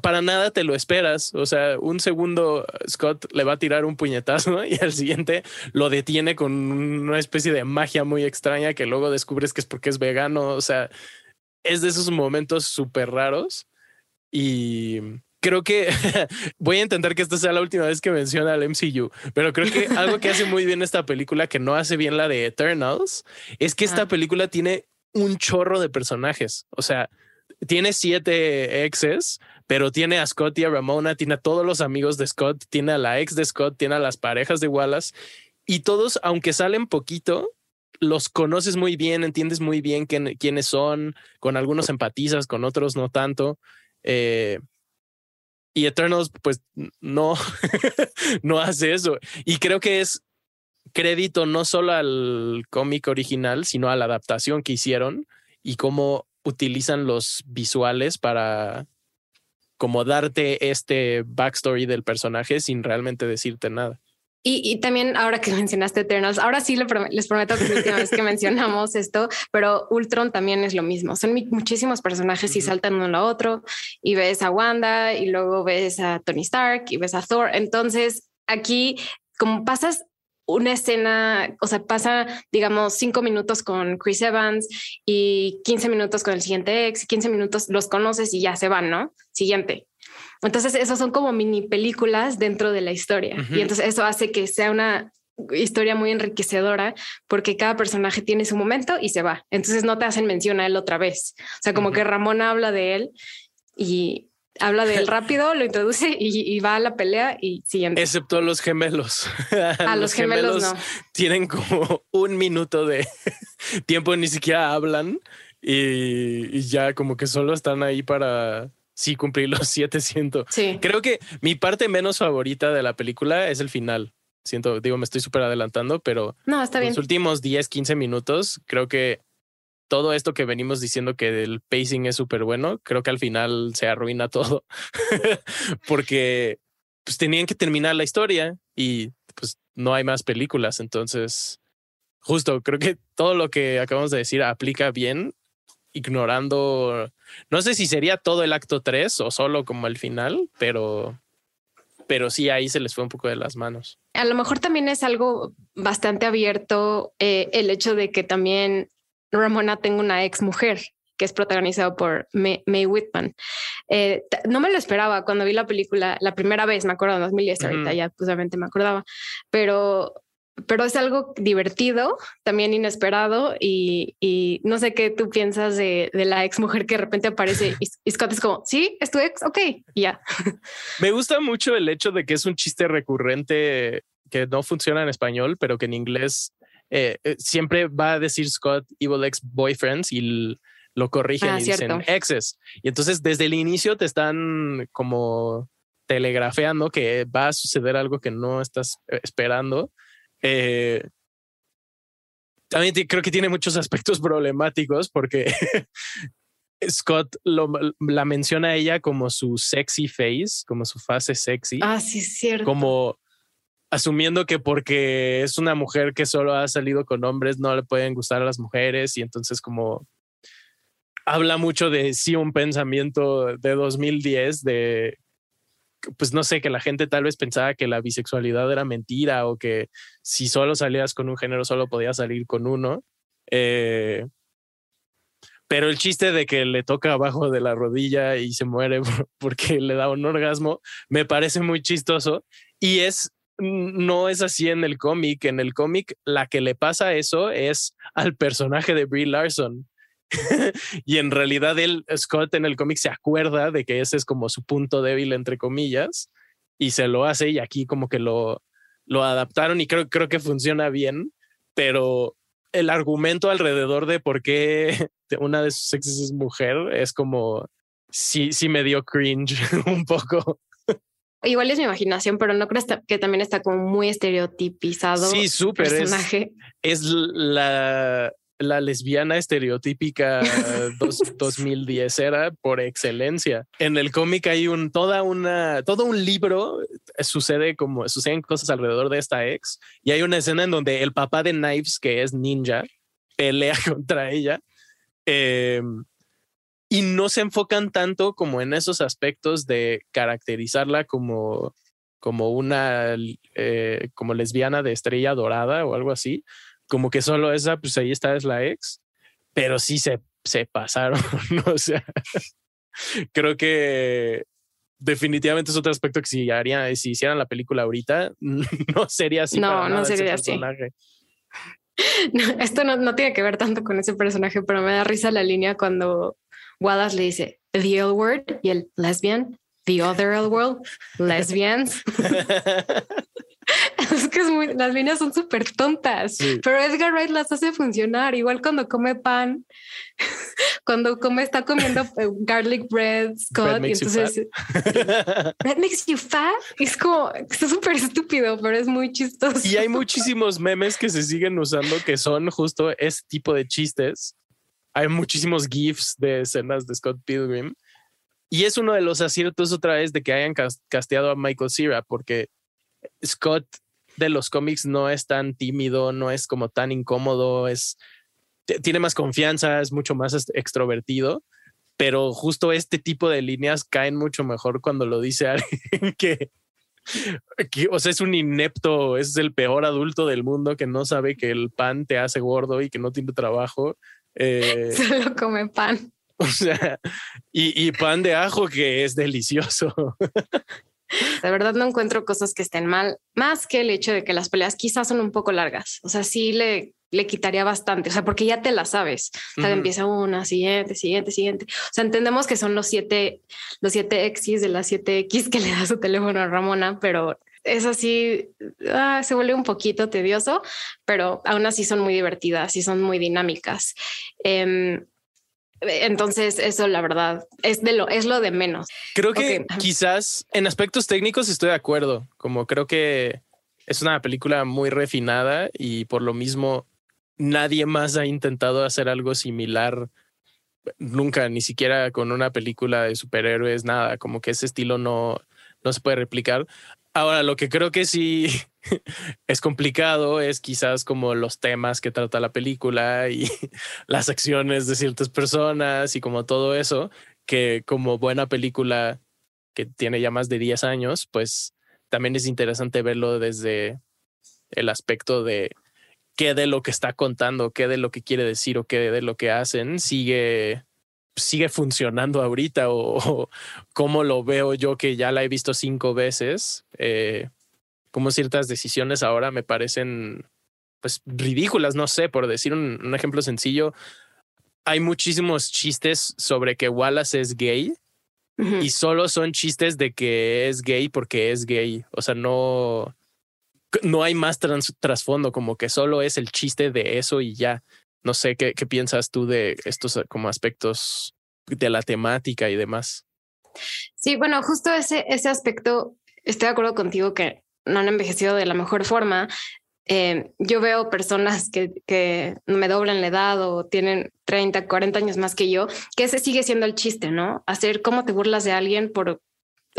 para nada te lo esperas. O sea, un segundo Scott le va a tirar un puñetazo y al siguiente lo detiene con una especie de magia muy extraña que luego descubres que es porque es vegano. O sea, es de esos momentos súper raros. Y creo que voy a intentar que esta sea la última vez que menciona al MCU, pero creo que algo que hace muy bien esta película, que no hace bien la de Eternals, es que esta película tiene un chorro de personajes. O sea, tiene siete exes, pero tiene a Scott y a Ramona, tiene a todos los amigos de Scott, tiene a la ex de Scott, tiene a las parejas de Wallace y todos, aunque salen poquito, los conoces muy bien, entiendes muy bien quiénes son, con algunos empatizas, con otros no tanto. Eh, y Eternals, pues no, no hace eso. Y creo que es crédito no solo al cómic original, sino a la adaptación que hicieron y cómo utilizan los visuales para como darte este backstory del personaje sin realmente decirte nada. Y, también ahora que mencionaste Eternals, ahora sí les prometo que es la última vez que mencionamos esto, pero Ultron también es lo mismo. Son muchísimos personajes y saltan uno a otro y ves a Wanda y luego ves a Tony Stark y ves a Thor. Entonces aquí como pasas una escena, o sea, pasa, digamos, cinco minutos con Chris Evans y 15 minutos con el siguiente ex, 15 minutos los conoces y ya se van, ¿no? Siguiente. Entonces, esos son como mini películas dentro de la historia. Y entonces eso hace que sea una historia muy enriquecedora porque cada personaje tiene su momento y se va. Entonces no te hacen mención a él otra vez. O sea, como que Ramón habla de él y habla de él rápido, lo introduce y, va a la pelea y siguiente. Excepto los gemelos. A los, gemelos, no. Tienen como un minuto de tiempo, ni siquiera hablan y ya como que solo están ahí para sí cumplir los 700. Sí. Creo que mi parte menos favorita de la película es el final. Siento, digo, me estoy súper adelantando, pero no, está bien. los últimos 10, 15 minutos, creo que todo esto que venimos diciendo que el pacing es súper bueno, creo que al final se arruina todo porque pues tenían que terminar la historia y pues no hay más películas. Entonces, justo creo que todo lo que acabamos de decir aplica bien ignorando, no sé si sería todo el acto 3 o solo como el final, pero, pero sí ahí se les fue un poco de las manos. A lo mejor también es algo bastante abierto eh, el hecho de que también Ramona tenga una ex mujer que es protagonizado por May, Whitman. Eh, no me lo esperaba cuando vi la película la primera vez, me acuerdo en 2010, ahorita ya justamente me acordaba, pero pero es algo divertido, también inesperado y, y no sé qué tú piensas de, de, la ex mujer que de repente aparece y, Scott es como, sí, es tu ex, ok, ya. Me gusta mucho el hecho de que es un chiste recurrente que no funciona en español, pero que en inglés eh, eh, siempre va a decir Scott evil ex boyfriends y lo corrigen ah, y dicen exes. Y entonces desde el inicio te están como telegrafeando que va a suceder algo que no estás eh, esperando. también creo que tiene muchos aspectos problemáticos porque Scott la menciona a ella como su sexy face, como su fase sexy. Ah, sí, cierto. Como asumiendo que porque es una mujer que solo ha salido con hombres no le pueden gustar a las mujeres y entonces como habla mucho de sí un pensamiento de 2010 de pues no sé que la gente tal vez pensaba que la bisexualidad era mentira o que si solo salías con un género solo podías salir con uno eh, pero el chiste de que le toca abajo de la rodilla y se muere porque le da un orgasmo me parece muy chistoso y es no es así en el cómic. En el cómic, la que le pasa eso es al personaje de Brie Larson. y en realidad él, Scott en el cómic se acuerda de que ese es como su punto débil, entre comillas, y se lo hace y aquí como que lo, lo adaptaron y creo, creo que funciona bien, pero el argumento alrededor de por qué una de sus exes es mujer es como, sí, sí me dio cringe un poco. Igual es mi imaginación, pero no creo que también está como muy estereotipizado. Sí, súper. Personaje. Es, la, la lesbiana estereotípica 2010 era por excelencia. En el cómic hay un toda una todo un libro eh, sucede como suceden cosas alrededor de esta ex y hay una escena en donde el papá de Knives que es ninja pelea contra ella. Eh, y no se enfocan tanto como en esos aspectos de caracterizarla como, como una eh, como lesbiana de estrella dorada o algo así, como que solo esa, pues ahí está, es la ex, pero sí se, se pasaron, o sea, creo que definitivamente es otro aspecto que si haría, si hicieran la película ahorita, no sería así. No, no sería así. esto no, no, tiene que ver tanto con ese personaje, pero me da risa la línea cuando Wallace le dice the L word y el lesbian, the other L world, lesbians. es que es muy, las líneas son súper tontas, pero Edgar Wright las hace funcionar. Igual cuando come pan, cuando come, está comiendo eh, garlic bread, Scott, y entonces that makes you fat. Es como, es súper estúpido, pero es muy chistoso. Y hay muchísimos memes que se siguen usando que son justo ese tipo de chistes hay muchísimos GIFs de escenas de Scott Pilgrim. Y es uno de los aciertos otra vez de que hayan casteado a Michael Cera, porque Scott de los cómics no es tan tímido, no es como tan incómodo, es tiene más confianza, es mucho más extrovertido, pero justo este tipo de líneas caen mucho mejor cuando lo dice alguien que, que, o sea, es un inepto, es el peor adulto del mundo que no sabe que el pan te hace gordo y que no tiene trabajo eh, Solo come pan. O sea, y, pan de ajo que es delicioso. De verdad no encuentro cosas que estén mal, más que el hecho de que las peleas quizás son un poco largas. O sea, sí le, le quitaría bastante, o sea, porque ya te la sabes. O sea, empieza una, siguiente, siguiente, siguiente. O sea, entendemos que son los siete, los siete X de las siete X que le da su teléfono a Ramona, pero es así, ah, se vuelve un poquito tedioso, pero aún así son muy divertidas y son muy dinámicas. Em, entonces, eso la verdad es de lo, es lo de menos. Creo que quizás en aspectos técnicos estoy de acuerdo. Como creo que es una película muy refinada y por lo mismo nadie más ha intentado hacer algo similar nunca, ni siquiera con una película de superhéroes, nada. Como que ese estilo no, no se puede replicar. Ahora, lo que creo que sí es complicado es quizás como los temas que trata la película y las acciones de ciertas personas y como todo eso, que como buena película que tiene ya más de 10 años, pues también es interesante verlo desde el aspecto de qué de lo que está contando, qué de lo que quiere decir o qué de lo que hacen sigue sigue funcionando ahorita o, cómo lo veo yo que ya la he visto cinco veces. Eh, como ciertas decisiones ahora me parecen pues ridículas, no sé, por decir un, ejemplo sencillo, hay muchísimos chistes sobre que Wallace es gay y solo son chistes de que es gay porque es gay, o sea, no no hay más trasfondo, como que solo es el chiste de eso y ya. No sé qué, qué piensas tú de estos como aspectos de la temática y demás. Sí, bueno, justo ese, ese aspecto, estoy de acuerdo contigo que no han envejecido de la mejor forma. Eh, yo veo personas que, que me doblan la edad o tienen 30, 40 años más que yo, que ese sigue siendo el chiste, ¿no? Hacer cómo te burlas de alguien por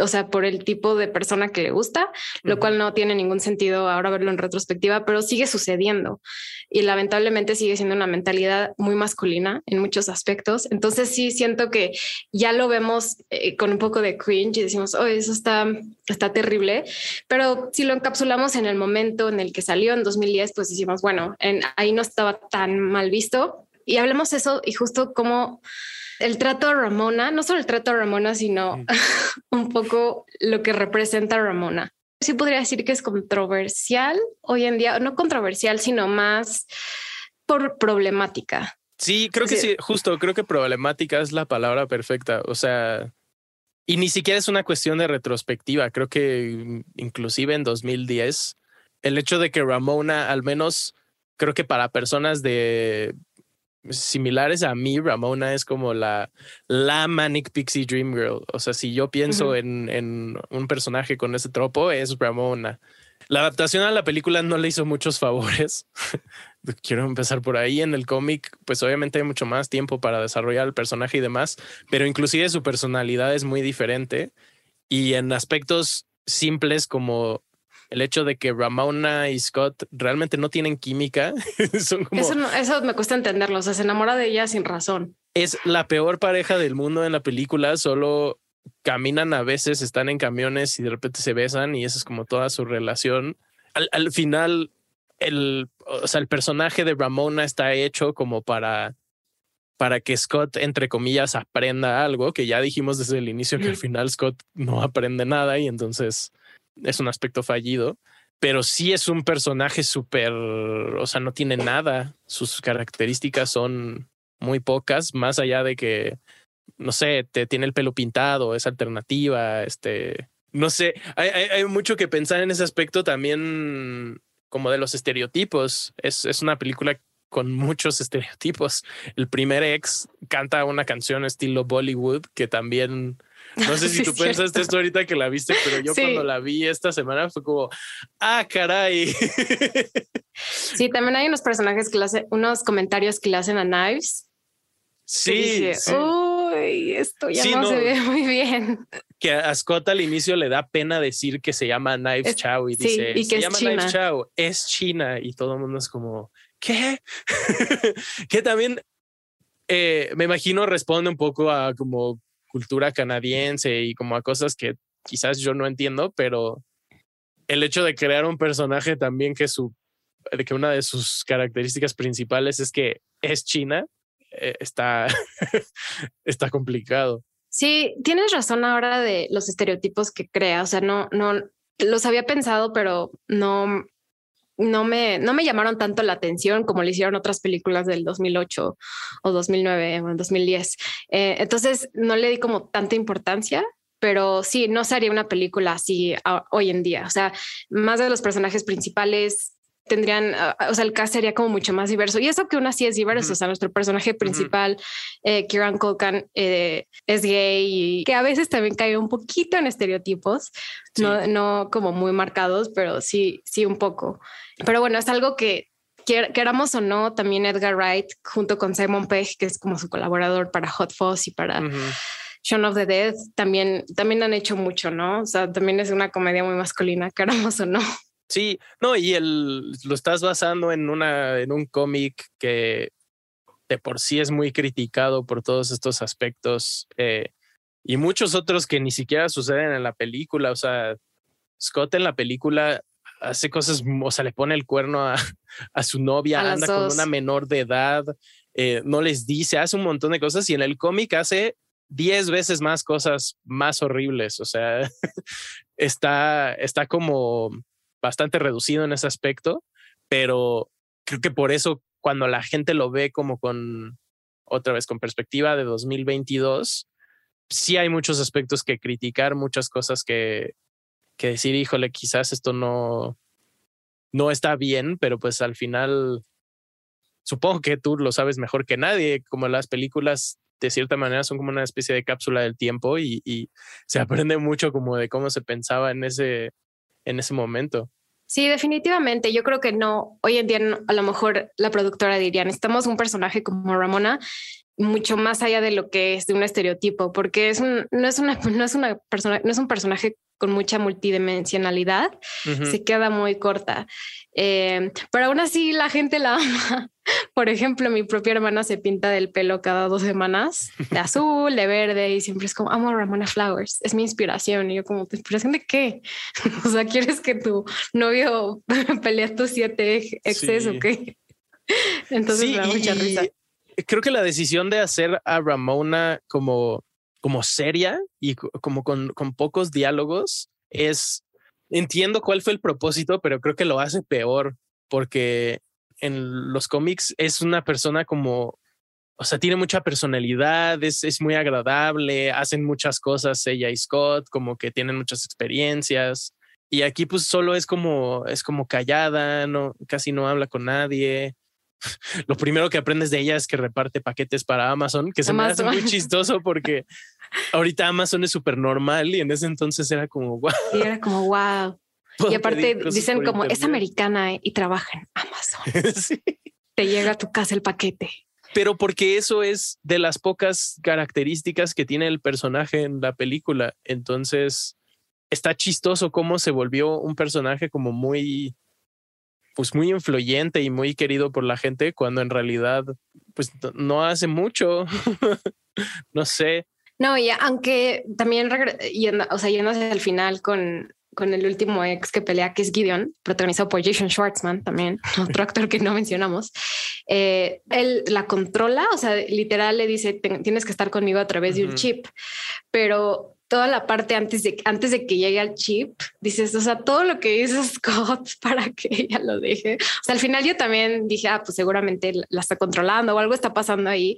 o sea, por el tipo de persona que le gusta, lo cual no tiene ningún sentido ahora verlo en retrospectiva, pero sigue sucediendo. Y lamentablemente sigue siendo una mentalidad muy masculina en muchos aspectos. Entonces sí siento que ya lo vemos eh, con un poco de cringe y decimos, oh, eso está, está terrible, pero si lo encapsulamos en el momento en el que salió en 2010, pues decimos, bueno, en, ahí no estaba tan mal visto y hablemos eso y justo como el trato a Ramona, no solo el trato a Ramona, sino un poco lo que representa Ramona. Sí podría decir que es controversial hoy en día, no controversial, sino más por problemática. Sí, creo que sí, justo, creo que problemática es la palabra perfecta. O sea, y ni siquiera es una cuestión de retrospectiva. Creo que inclusive en 2010, el hecho de que Ramona, al menos creo que para personas de similares a mí, Ramona es como la, la Manic Pixie Dream Girl. O sea, si yo pienso en, en, un personaje con ese tropo, es Ramona. La adaptación a la película no le hizo muchos favores. Quiero empezar por ahí. En el cómic, pues obviamente hay mucho más tiempo para desarrollar el personaje y demás, pero inclusive su personalidad es muy diferente. Y en aspectos simples como el hecho de que Ramona y Scott realmente no tienen química. Son como, eso, me cuesta entenderlo. O sea, se enamora de ella sin razón. Es la peor pareja del mundo en la película. Solo caminan a veces, están en camiones y de repente se besan y esa es como toda su relación. Al, final, el, o sea, el personaje de Ramona está hecho como para para que Scott, entre comillas, aprenda algo, que ya dijimos desde el inicio que al final Scott no aprende nada y entonces es un aspecto fallido, pero sí es un personaje súper, o sea, no tiene nada. Sus características son muy pocas, más allá de que, no sé, te tiene el pelo pintado, es alternativa, este, no sé, hay, hay, mucho que pensar en ese aspecto también como de los estereotipos. Es, es una película con muchos estereotipos. El primer ex canta una canción estilo Bollywood que también no sé si tú pensaste esto ahorita que la viste, pero yo cuando la vi esta semana fue como, ah, caray. Sí, también hay unos personajes que le hacen, unos comentarios que le hacen a Knives. Sí. Uy, esto ya no, se ve muy bien. Que a Scott al inicio le da pena decir que se llama Knives Chow y dice, y que se llama Knives Chow, es China y todo el mundo es como, ¿qué? que también eh, me imagino responde un poco a como cultura canadiense y como a cosas que quizás yo no entiendo, pero el hecho de crear un personaje también que su de que una de sus características principales es que es China, eh, está, está complicado. Sí, tienes razón ahora de los estereotipos que crea. O sea, no, no los había pensado, pero no, no me, no me llamaron tanto la atención como le hicieron otras películas del 2008 o 2009 o 2010. Eh, entonces no le di como tanta importancia, pero sí, no sería una película así hoy en día. O sea, más de los personajes principales tendrían, ah, o sea, el cast sería como mucho más diverso. Y eso que aún así es diverso, o sea, nuestro personaje principal, eh, Kieran Culkin, eh, es gay y que a veces también cae un poquito en estereotipos, no, no como muy marcados, pero sí, sí un poco. Pero bueno, es algo que queramos o no, también Edgar Wright, junto con Simon Pegg, que es como su colaborador para Hot Fuzz y para Shaun of the Dead, también, también han hecho mucho, ¿no? O sea, también es una comedia muy masculina, queramos o no. Sí, no, y el, lo estás basando en, una, en un cómic que de por sí es muy criticado por todos estos aspectos eh, y muchos otros que ni siquiera suceden en la película. O sea, Scott en la película hace cosas, o sea, le pone el cuerno a, a su novia, anda con una menor de edad, eh, no les dice, hace un montón de cosas y en el cómic hace diez veces más cosas más horribles. O sea, está, está como bastante reducido en ese aspecto, pero creo que por eso cuando la gente lo ve como con otra vez con perspectiva de 2022, sí hay muchos aspectos que criticar, muchas cosas que, que decir, híjole, quizás esto no, no está bien, pero pues al final supongo que tú lo sabes mejor que nadie, como las películas de cierta manera son como una especie de cápsula del tiempo y, y se aprende mucho como de cómo se pensaba en ese, en ese momento. Sí, definitivamente. Yo creo que no. Hoy en día, a lo mejor la productora diría, necesitamos un personaje como Ramona mucho más allá de lo que es de un estereotipo, porque es un, no es una, no es una persona, no es un personaje con mucha multidimensionalidad, se queda muy corta. Eh, pero aún así la gente la ama. Por ejemplo, mi propia hermana se pinta del pelo cada dos semanas, de azul, de verde, y siempre es como, amo a Ramona Flowers, es mi inspiración. Y yo como, ¿inspiración de qué? o sea, ¿quieres que tu novio pelee tus siete exes o qué? Entonces me da mucha risa. Creo que la decisión de hacer a Ramona como como seria y como con, con pocos diálogos, es, entiendo cuál fue el propósito, pero creo que lo hace peor porque en los cómics es una persona como, o sea, tiene mucha personalidad, es, es muy agradable, hacen muchas cosas ella y Scott, como que tienen muchas experiencias. Y aquí pues solo es como, es como callada, no, casi no habla con nadie. lo primero que aprendes de ella es que reparte paquetes para Amazon, que se me hace muy chistoso porque ahorita Amazon es súper normal y en ese entonces era como wow. Y era como wow. Y aparte dicen como es americana y trabaja en Amazon. sí. Te llega a tu casa el paquete. Pero porque eso es de las pocas características que tiene el personaje en la película. Entonces está chistoso cómo se volvió un personaje como muy pues muy influyente y muy querido por la gente cuando en realidad pues no hace mucho. no sé. No, y aunque también yendo, o sea, yendo hacia el final con, con el último ex que pelea, que es Gideon, protagonizado por Jason Schwartzman, también otro actor que no mencionamos. Eh, él la controla, o sea, literal le dice, tienes que estar conmigo a través de un chip, pero toda la parte antes de, antes de que llegue al chip, dices, o sea, todo lo que hizo Scott para que ella lo deje. O sea, al final yo también dije, ah, pues seguramente la está controlando o algo está pasando ahí,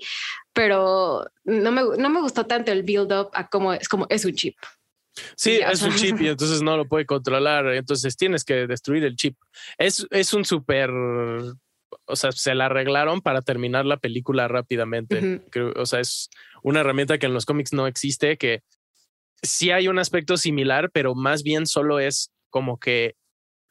pero no me, no me gustó tanto el build up a cómo es como es un chip. Sí, es un chip y entonces no lo puede controlar. Entonces tienes que destruir el chip. Es, es un súper o sea, se la arreglaron para terminar la película rápidamente. o sea, es una herramienta que en los cómics no existe, que sí hay un aspecto similar, pero más bien solo es como que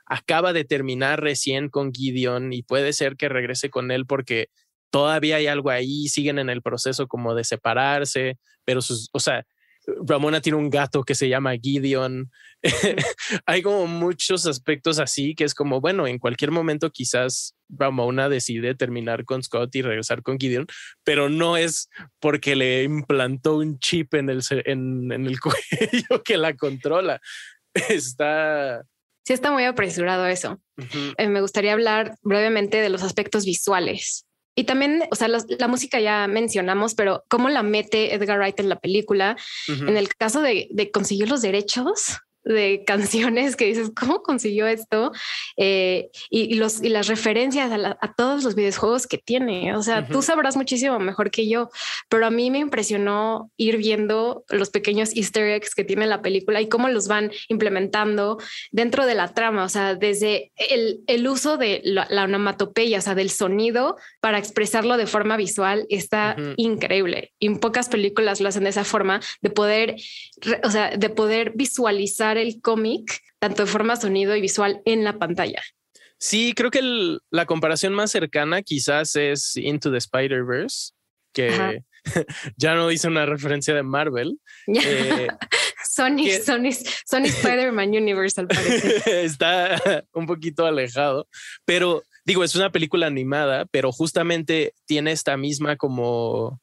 acaba de terminar recién con Gideon y puede ser que regrese con él porque todavía hay algo ahí, siguen en el proceso como de separarse, pero sus, o sea, Ramona tiene un gato que se llama Gideon. Hay como muchos aspectos así que es como, bueno, en cualquier momento quizás Ramona decide terminar con Scott y regresar con Gideon, pero no es porque le implantó un chip en el, en, el cuello que la controla. Está... Sí, está muy apresurado eso. Eh, me gustaría hablar brevemente de los aspectos visuales. Y también, o sea, la, música ya mencionamos, pero cómo la mete Edgar Wright en la película, en el caso de, de conseguir los derechos, de canciones que dices, ¿cómo consiguió esto? Eh, y, los, y las referencias a, todos los videojuegos que tiene. O sea, tú sabrás muchísimo mejor que yo, pero a mí me impresionó ir viendo los pequeños easter eggs que tiene la película y cómo los van implementando dentro de la trama. O sea, desde el, el uso de la, onomatopeya, o sea, del sonido para expresarlo de forma visual, está increíble. Y en pocas películas lo hacen de esa forma, de poder, o sea, de poder visualizar el cómic, tanto de forma sonido y visual, en la pantalla. Sí, creo que la comparación más cercana quizás es Into the Spider-Verse, que ya no hice una referencia de Marvel. Eh, Sony, Sony, Sony Spider-Man Universal Está un poquito alejado, pero digo, es una película animada, pero justamente tiene esta misma como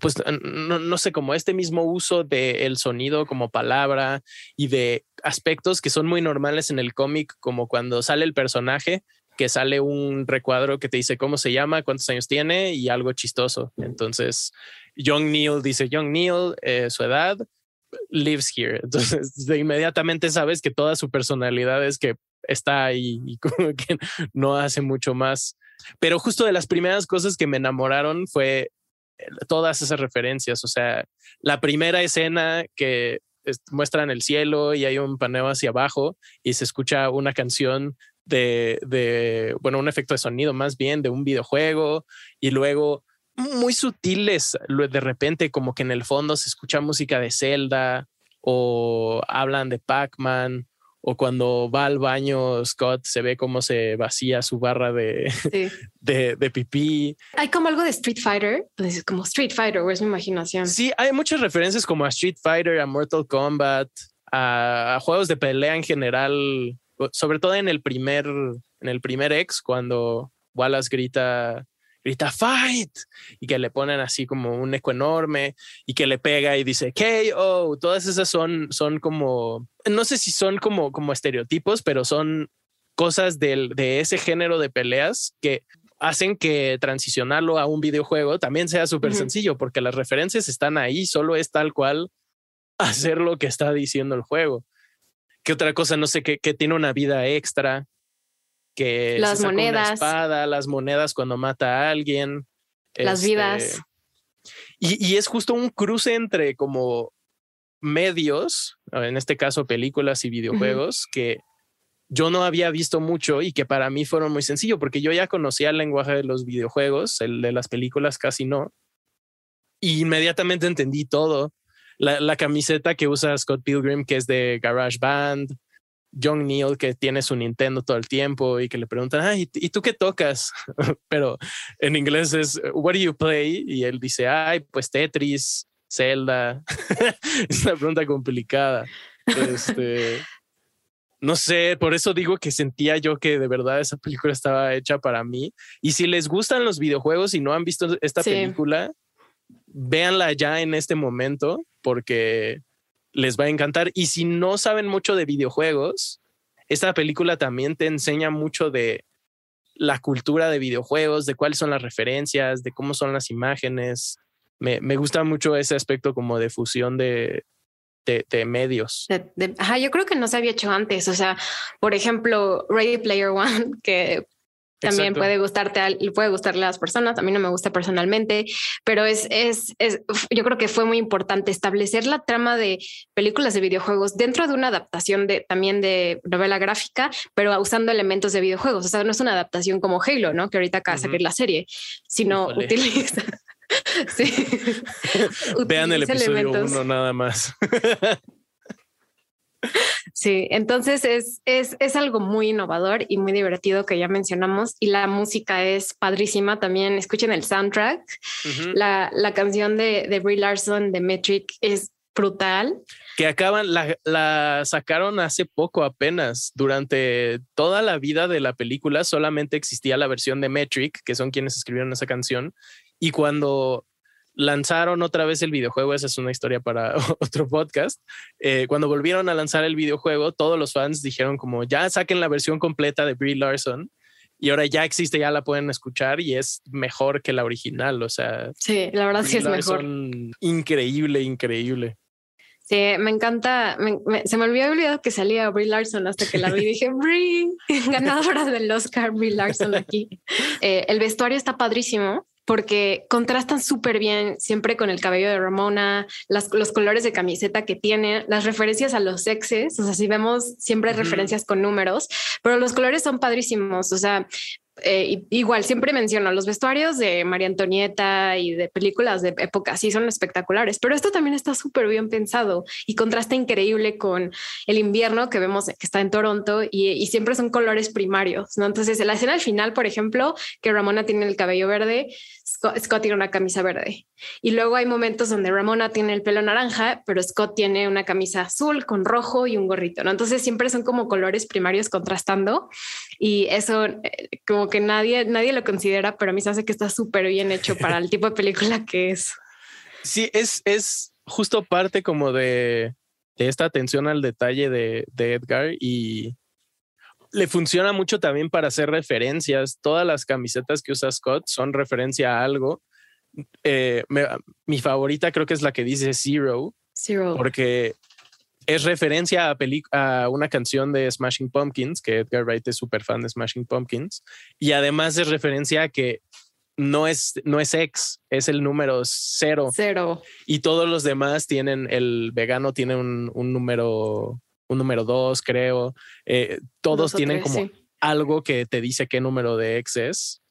pues no, sé, como este mismo uso del sonido como palabra y de aspectos que son muy normales en el cómic, como cuando sale el personaje, que sale un recuadro que te dice cómo se llama, cuántos años tiene y algo chistoso. Entonces, Young Neil dice Young Neil, eh, su edad, lives here. Entonces, de inmediatamente sabes que toda su personalidad es que está ahí y como que no hace mucho más. Pero justo de las primeras cosas que me enamoraron fue todas esas referencias. O sea, la primera escena que muestran el cielo y hay un paneo hacia abajo y se escucha una canción de, bueno, un efecto de sonido más bien de un videojuego y luego muy sutiles, de repente como que en el fondo se escucha música de Zelda o hablan de Pac-Man o cuando va al baño Scott se ve cómo se vacía su barra de, de, de, pipí. Hay como algo de Street Fighter, pues, como Street Fighter, o es mi imaginación. Sí, hay muchas referencias como a Street Fighter, a Mortal Kombat, a, juegos de pelea en general, sobre todo en el primer, en el primer ex, cuando Wallace grita grita fight y que le ponen así como un eco enorme y que le pega y dice KO. Todas esas son, son como, no sé si son como, como estereotipos, pero son cosas del, de ese género de peleas que hacen que transicionarlo a un videojuego también sea súper sencillo porque las referencias están ahí, solo es tal cual hacer lo que está diciendo el juego. ¿Qué otra cosa? No sé, que, que tiene una vida extra, que las monedas, espada, las monedas cuando mata a alguien, las vidas. Este, y, y, es justo un cruce entre como medios, en este caso películas y videojuegos, que yo no había visto mucho y que para mí fueron muy sencillo, porque yo ya conocía el lenguaje de los videojuegos, el de las películas casi no. Y inmediatamente entendí todo. La, la camiseta que usa Scott Pilgrim, que es de Garage Band, John Neal que tiene su Nintendo todo el tiempo y que le preguntan, ¿y, tú qué tocas? Pero en inglés es, what do you play? Y él dice, ay, pues Tetris, Zelda. es una pregunta complicada. Este, no sé, por eso digo que sentía yo que de verdad esa película estaba hecha para mí. Y si les gustan los videojuegos y no han visto esta película, véanla ya en este momento porque les va a encantar. Y si no saben mucho de videojuegos, esta película también te enseña mucho de la cultura de videojuegos, de cuáles son las referencias, de cómo son las imágenes. Me, me gusta mucho ese aspecto como de fusión de, de, medios. ajá, yo creo que no se había hecho antes. O sea, por ejemplo, Ready Player One, que también puede gustarte, puede gustarle a las personas. A mí no me gusta personalmente, pero es, es, es, yo creo que fue muy importante establecer la trama de películas de videojuegos dentro de una adaptación de también de novela gráfica, pero usando elementos de videojuegos. O sea, no es una adaptación como Halo, ¿no? Que ahorita acaba de salir la serie, sino utiliza. sí. Vean el episodio uno nada más. Sí, entonces es, es, es, algo muy innovador y muy divertido que ya mencionamos y la música es padrísima también. Escuchen el soundtrack. la, la, canción de, de Brie Larson de Metric es brutal. Que acaban, la, la, sacaron hace poco apenas. Durante toda la vida de la película solamente existía la versión de Metric, que son quienes escribieron esa canción. Y cuando lanzaron otra vez el videojuego, esa es una historia para otro podcast. Eh, cuando volvieron a lanzar el videojuego, todos los fans dijeron como ya saquen la versión completa de Brie Larson y ahora ya existe, ya la pueden escuchar y es mejor que la original. O sea, sí, la verdad sí es mejor. Increíble, increíble. Sí, me encanta. se me olvidó olvidado que salía Brie Larson hasta que la vi. Dije, Brie, ganadora del Oscar, Brie Larson aquí. Eh, el vestuario está padrísimo porque contrastan súper bien siempre con el cabello de Ramona, las, los colores de camiseta que tiene, las referencias a los sexes, o sea, si vemos siempre referencias con números, pero los colores son padrísimos, o sea, eh, igual siempre menciono los vestuarios de María Antonieta y de películas de época, sí son espectaculares, pero esto también está súper bien pensado y contrasta increíble con el invierno que vemos que está en Toronto y, siempre son colores primarios, ¿no? Entonces, la escena al final, por ejemplo, que Ramona tiene el cabello verde, Scott, tiene una camisa verde. Y luego hay momentos donde Ramona tiene el pelo naranja, pero Scott tiene una camisa azul con rojo y un gorrito, ¿no? Entonces siempre son como colores primarios contrastando y eso eh, como que nadie, nadie lo considera, pero a mí se hace que está súper bien hecho para el tipo de película que es. Sí, es, es justo parte como de, de esta atención al detalle de, de Edgar y le funciona mucho también para hacer referencias. Todas las camisetas que usa Scott son referencia a algo. Eh, mi favorita creo que es la que dice Zero. Zero. Porque es referencia a, a, una canción de Smashing Pumpkins, que Edgar Wright es súper fan de Smashing Pumpkins, y además es referencia a que no es, no es X, es el número cero. Cero. Y todos los demás tienen, el vegano tiene un, un número, un número dos, creo. Eh, todos tienen como algo que te dice qué número de X es.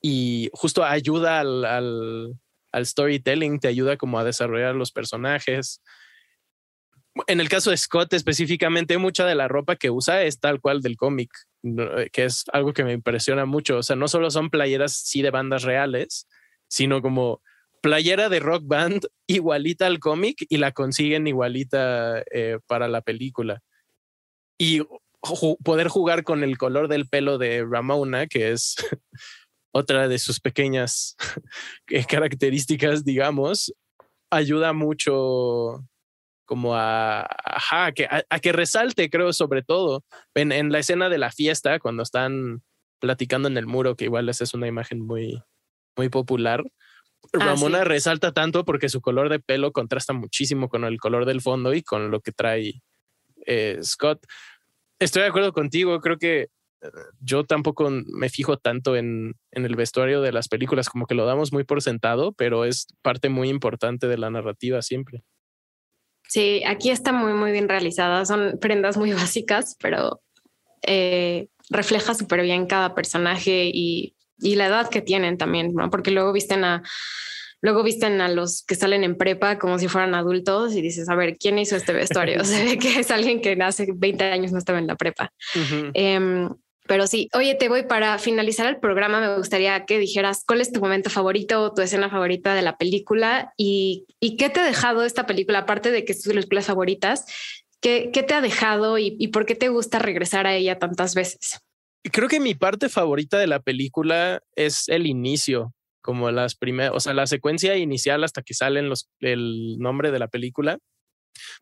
Y justo ayuda al, al, al storytelling, te ayuda como a desarrollar los personajes en el caso de Scott específicamente, mucha de la ropa que usa es tal cual del cómic, que es algo que me impresiona mucho. O sea, no solo son playeras sí de bandas reales, sino como playera de rock band igualita al cómic y la consiguen igualita eh, para la película. Y poder jugar con el color del pelo de Ramona, que es otra de sus pequeñas características, digamos, ayuda mucho como a, que, a, que resalte, creo, sobre todo en, en, la escena de la fiesta, cuando están platicando en el muro, que igual esa es una imagen muy, muy popular. Ah, Ramona resalta tanto porque su color de pelo contrasta muchísimo con el color del fondo y con lo que trae eh, Scott. Estoy de acuerdo contigo, creo que eh, yo tampoco me fijo tanto en, en, el vestuario de las películas, como que lo damos muy por sentado, pero es parte muy importante de la narrativa siempre. Sí, aquí está muy, muy bien realizada. Son prendas muy básicas, pero eh, refleja súper bien cada personaje y, la edad que tienen también, ¿no? Porque luego visten a, luego visten a los que salen en prepa como si fueran adultos y dices, a ver, ¿quién hizo este vestuario? Se ve que es alguien que hace 20 años no estaba en la prepa. Pero sí, oye, te voy para finalizar el programa. Me gustaría que dijeras cuál es tu momento favorito o tu escena favorita de la película y, qué te ha dejado esta película, aparte de que es tus películas favoritas, qué, qué te ha dejado y, y, por qué te gusta regresar a ella tantas veces. Creo que mi parte favorita de la película es el inicio, como las primeras, o sea, la secuencia inicial hasta que salen los, el nombre de la película.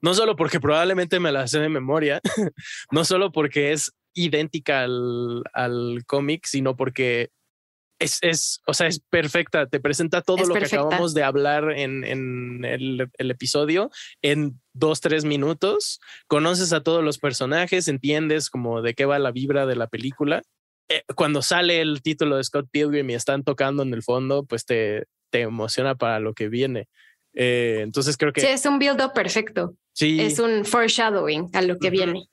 No solo porque probablemente me la sé de memoria, no solo porque es idéntica al, al cómic, sino porque es, es, o sea, es perfecta. Te presenta todo lo que acabamos de hablar en, en el, el, episodio en dos, tres minutos. Conoces a todos los personajes, entiendes como de qué va la vibra de la película. Eh, cuando sale el título de Scott Pilgrim y están tocando en el fondo, pues te, te emociona para lo que viene. Eh, entonces creo que... Sí, es un build-up perfecto. Sí. Es un foreshadowing a lo que viene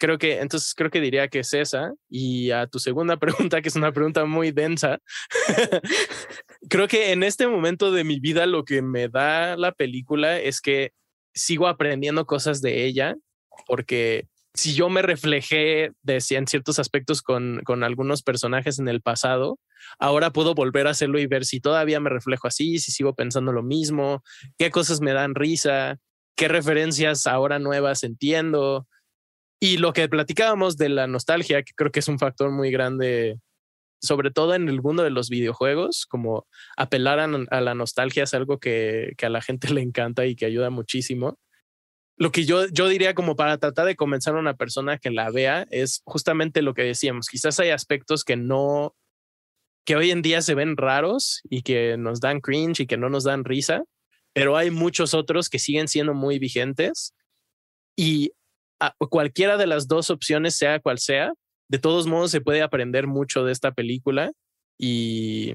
creo que, entonces creo que diría que es esa. Y a tu segunda pregunta, que es una pregunta muy densa, creo que en este momento de mi vida lo que me da la película es que sigo aprendiendo cosas de ella, porque si yo me reflejé de, en ciertos aspectos con, con algunos personajes en el pasado, ahora puedo volver a hacerlo y ver si todavía me reflejo así, si sigo pensando lo mismo, qué cosas me dan risa, qué referencias ahora nuevas entiendo, y lo que platicábamos de la nostalgia, que creo que es un factor muy grande, sobre todo en el mundo de los videojuegos, como apelar a, la nostalgia es algo que, a la gente le encanta y que ayuda muchísimo. Lo que yo, yo diría como para tratar de convencer a una persona que la vea es justamente lo que decíamos. Quizás hay aspectos que no, que hoy en día se ven raros y que nos dan cringe y que no nos dan risa, pero hay muchos otros que siguen siendo muy vigentes y cualquiera de las dos opciones, sea cual sea, de todos modos se puede aprender mucho de esta película y,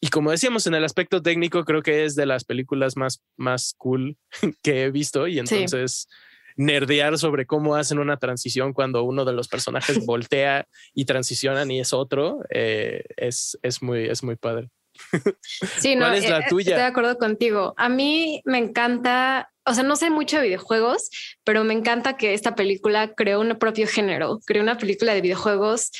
y como decíamos en el aspecto técnico, creo que es de las películas más, más cool que he visto y entonces nerdear sobre cómo hacen una transición cuando uno de los personajes voltea y transicionan y es otro, eh, es, es, muy, es muy padre. Sí, no, es la eh, tuya? Estoy de acuerdo contigo. A mí me encanta o sea, no sé mucho de videojuegos, pero me encanta que esta película creó un propio género, creó una película de videojuegos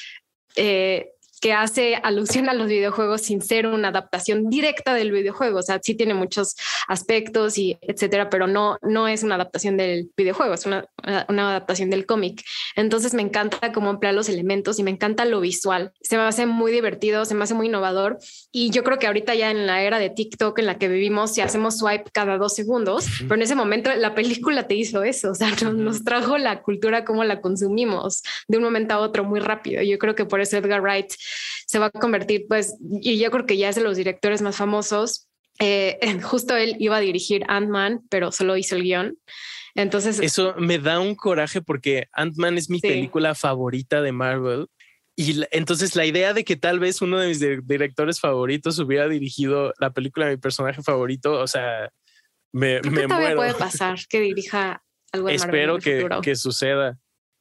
eh, que hace alusión a los videojuegos sin ser una adaptación directa del videojuego. O sea, sí tiene muchos aspectos y etcétera, pero no, no es una adaptación del videojuego, es una, una adaptación del cómic. Entonces me encanta cómo emplea los elementos y me encanta lo visual. Se me hace muy divertido, se me hace muy innovador. Y yo creo que ahorita ya en la era de TikTok en la que vivimos, si hacemos swipe cada dos segundos, pero en ese momento la película te hizo eso. O sea, nos, nos trajo la cultura como la consumimos de un momento a otro muy rápido. Yo creo que por eso Edgar Wright se va a convertir, pues, y yo creo que ya es de los directores más famosos eh, justo él iba a dirigir Ant-Man, pero solo hizo el guion. Entonces, eso me da un coraje porque Ant-Man es mi película favorita de Marvel. Y entonces la idea de que tal vez uno de mis directores favoritos hubiera dirigido la película de mi personaje favorito, o sea, me, me muero. puede pasar que dirija algo de Espero que, que suceda.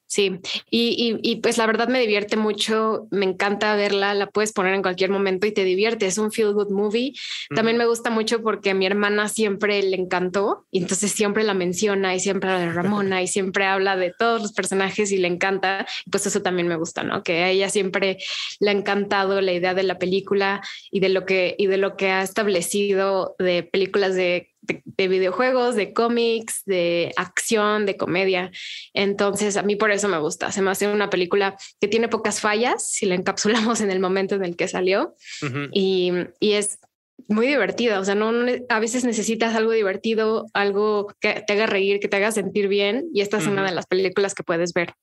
Sí, y, y, pues la verdad me divierte mucho, me encanta verla, la puedes poner en cualquier momento y te divierte, es un feel good movie. También me gusta mucho porque a mi hermana siempre le encantó y entonces siempre la menciona y siempre habla de Ramona y siempre habla de todos los personajes y le encanta. Pues eso también me gusta, ¿no? Que a ella siempre le ha encantado la idea de la película y de lo que, y de lo que ha establecido de películas de de, videojuegos, de cómics, de acción, de comedia. Entonces, a mí por eso me gusta. Se me hace una película que tiene pocas fallas si la encapsulamos en el momento en el que salió y, y, es muy divertida. O sea, no, a veces necesitas algo divertido, algo que te haga reír, que te haga sentir bien. Y esta es una de las películas que puedes ver.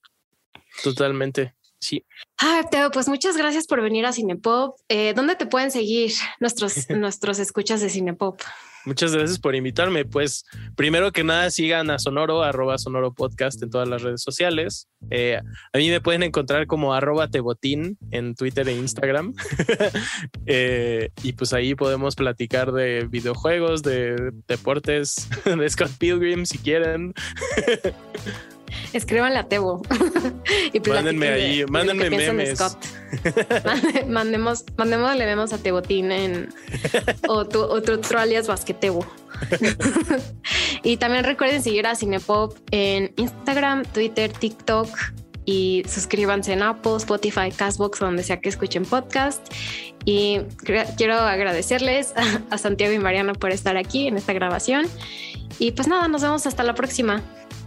Totalmente. Sí. Ah, Teo, pues muchas gracias por venir a Cinepop. Eh, ¿Dónde te pueden seguir nuestros, nuestros escuchas de Cinepop? Muchas gracias por invitarme. Pues primero que nada sigan a Sonoro, arroba Sonoro Podcast en todas las redes sociales. Eh, a mí me pueden encontrar como arroba Tebotín en Twitter e Instagram. Eh, y pues ahí podemos platicar de videojuegos, de deportes, de Scott Pilgrim si quieren. Escríbanle a Tebo. y mándenme ahí, mándenme memes. Mandemos, mandemos, le vemos a Tebotín en otro, otro, otro alias Basquetebo. y también recuerden seguir a Cinepop en Instagram, Twitter, TikTok y suscríbanse en Apple, Spotify, Castbox, donde sea que escuchen podcast. Y quiero agradecerles a Santiago y Mariano por estar aquí en esta grabación. Y pues nada, nos vemos hasta la próxima.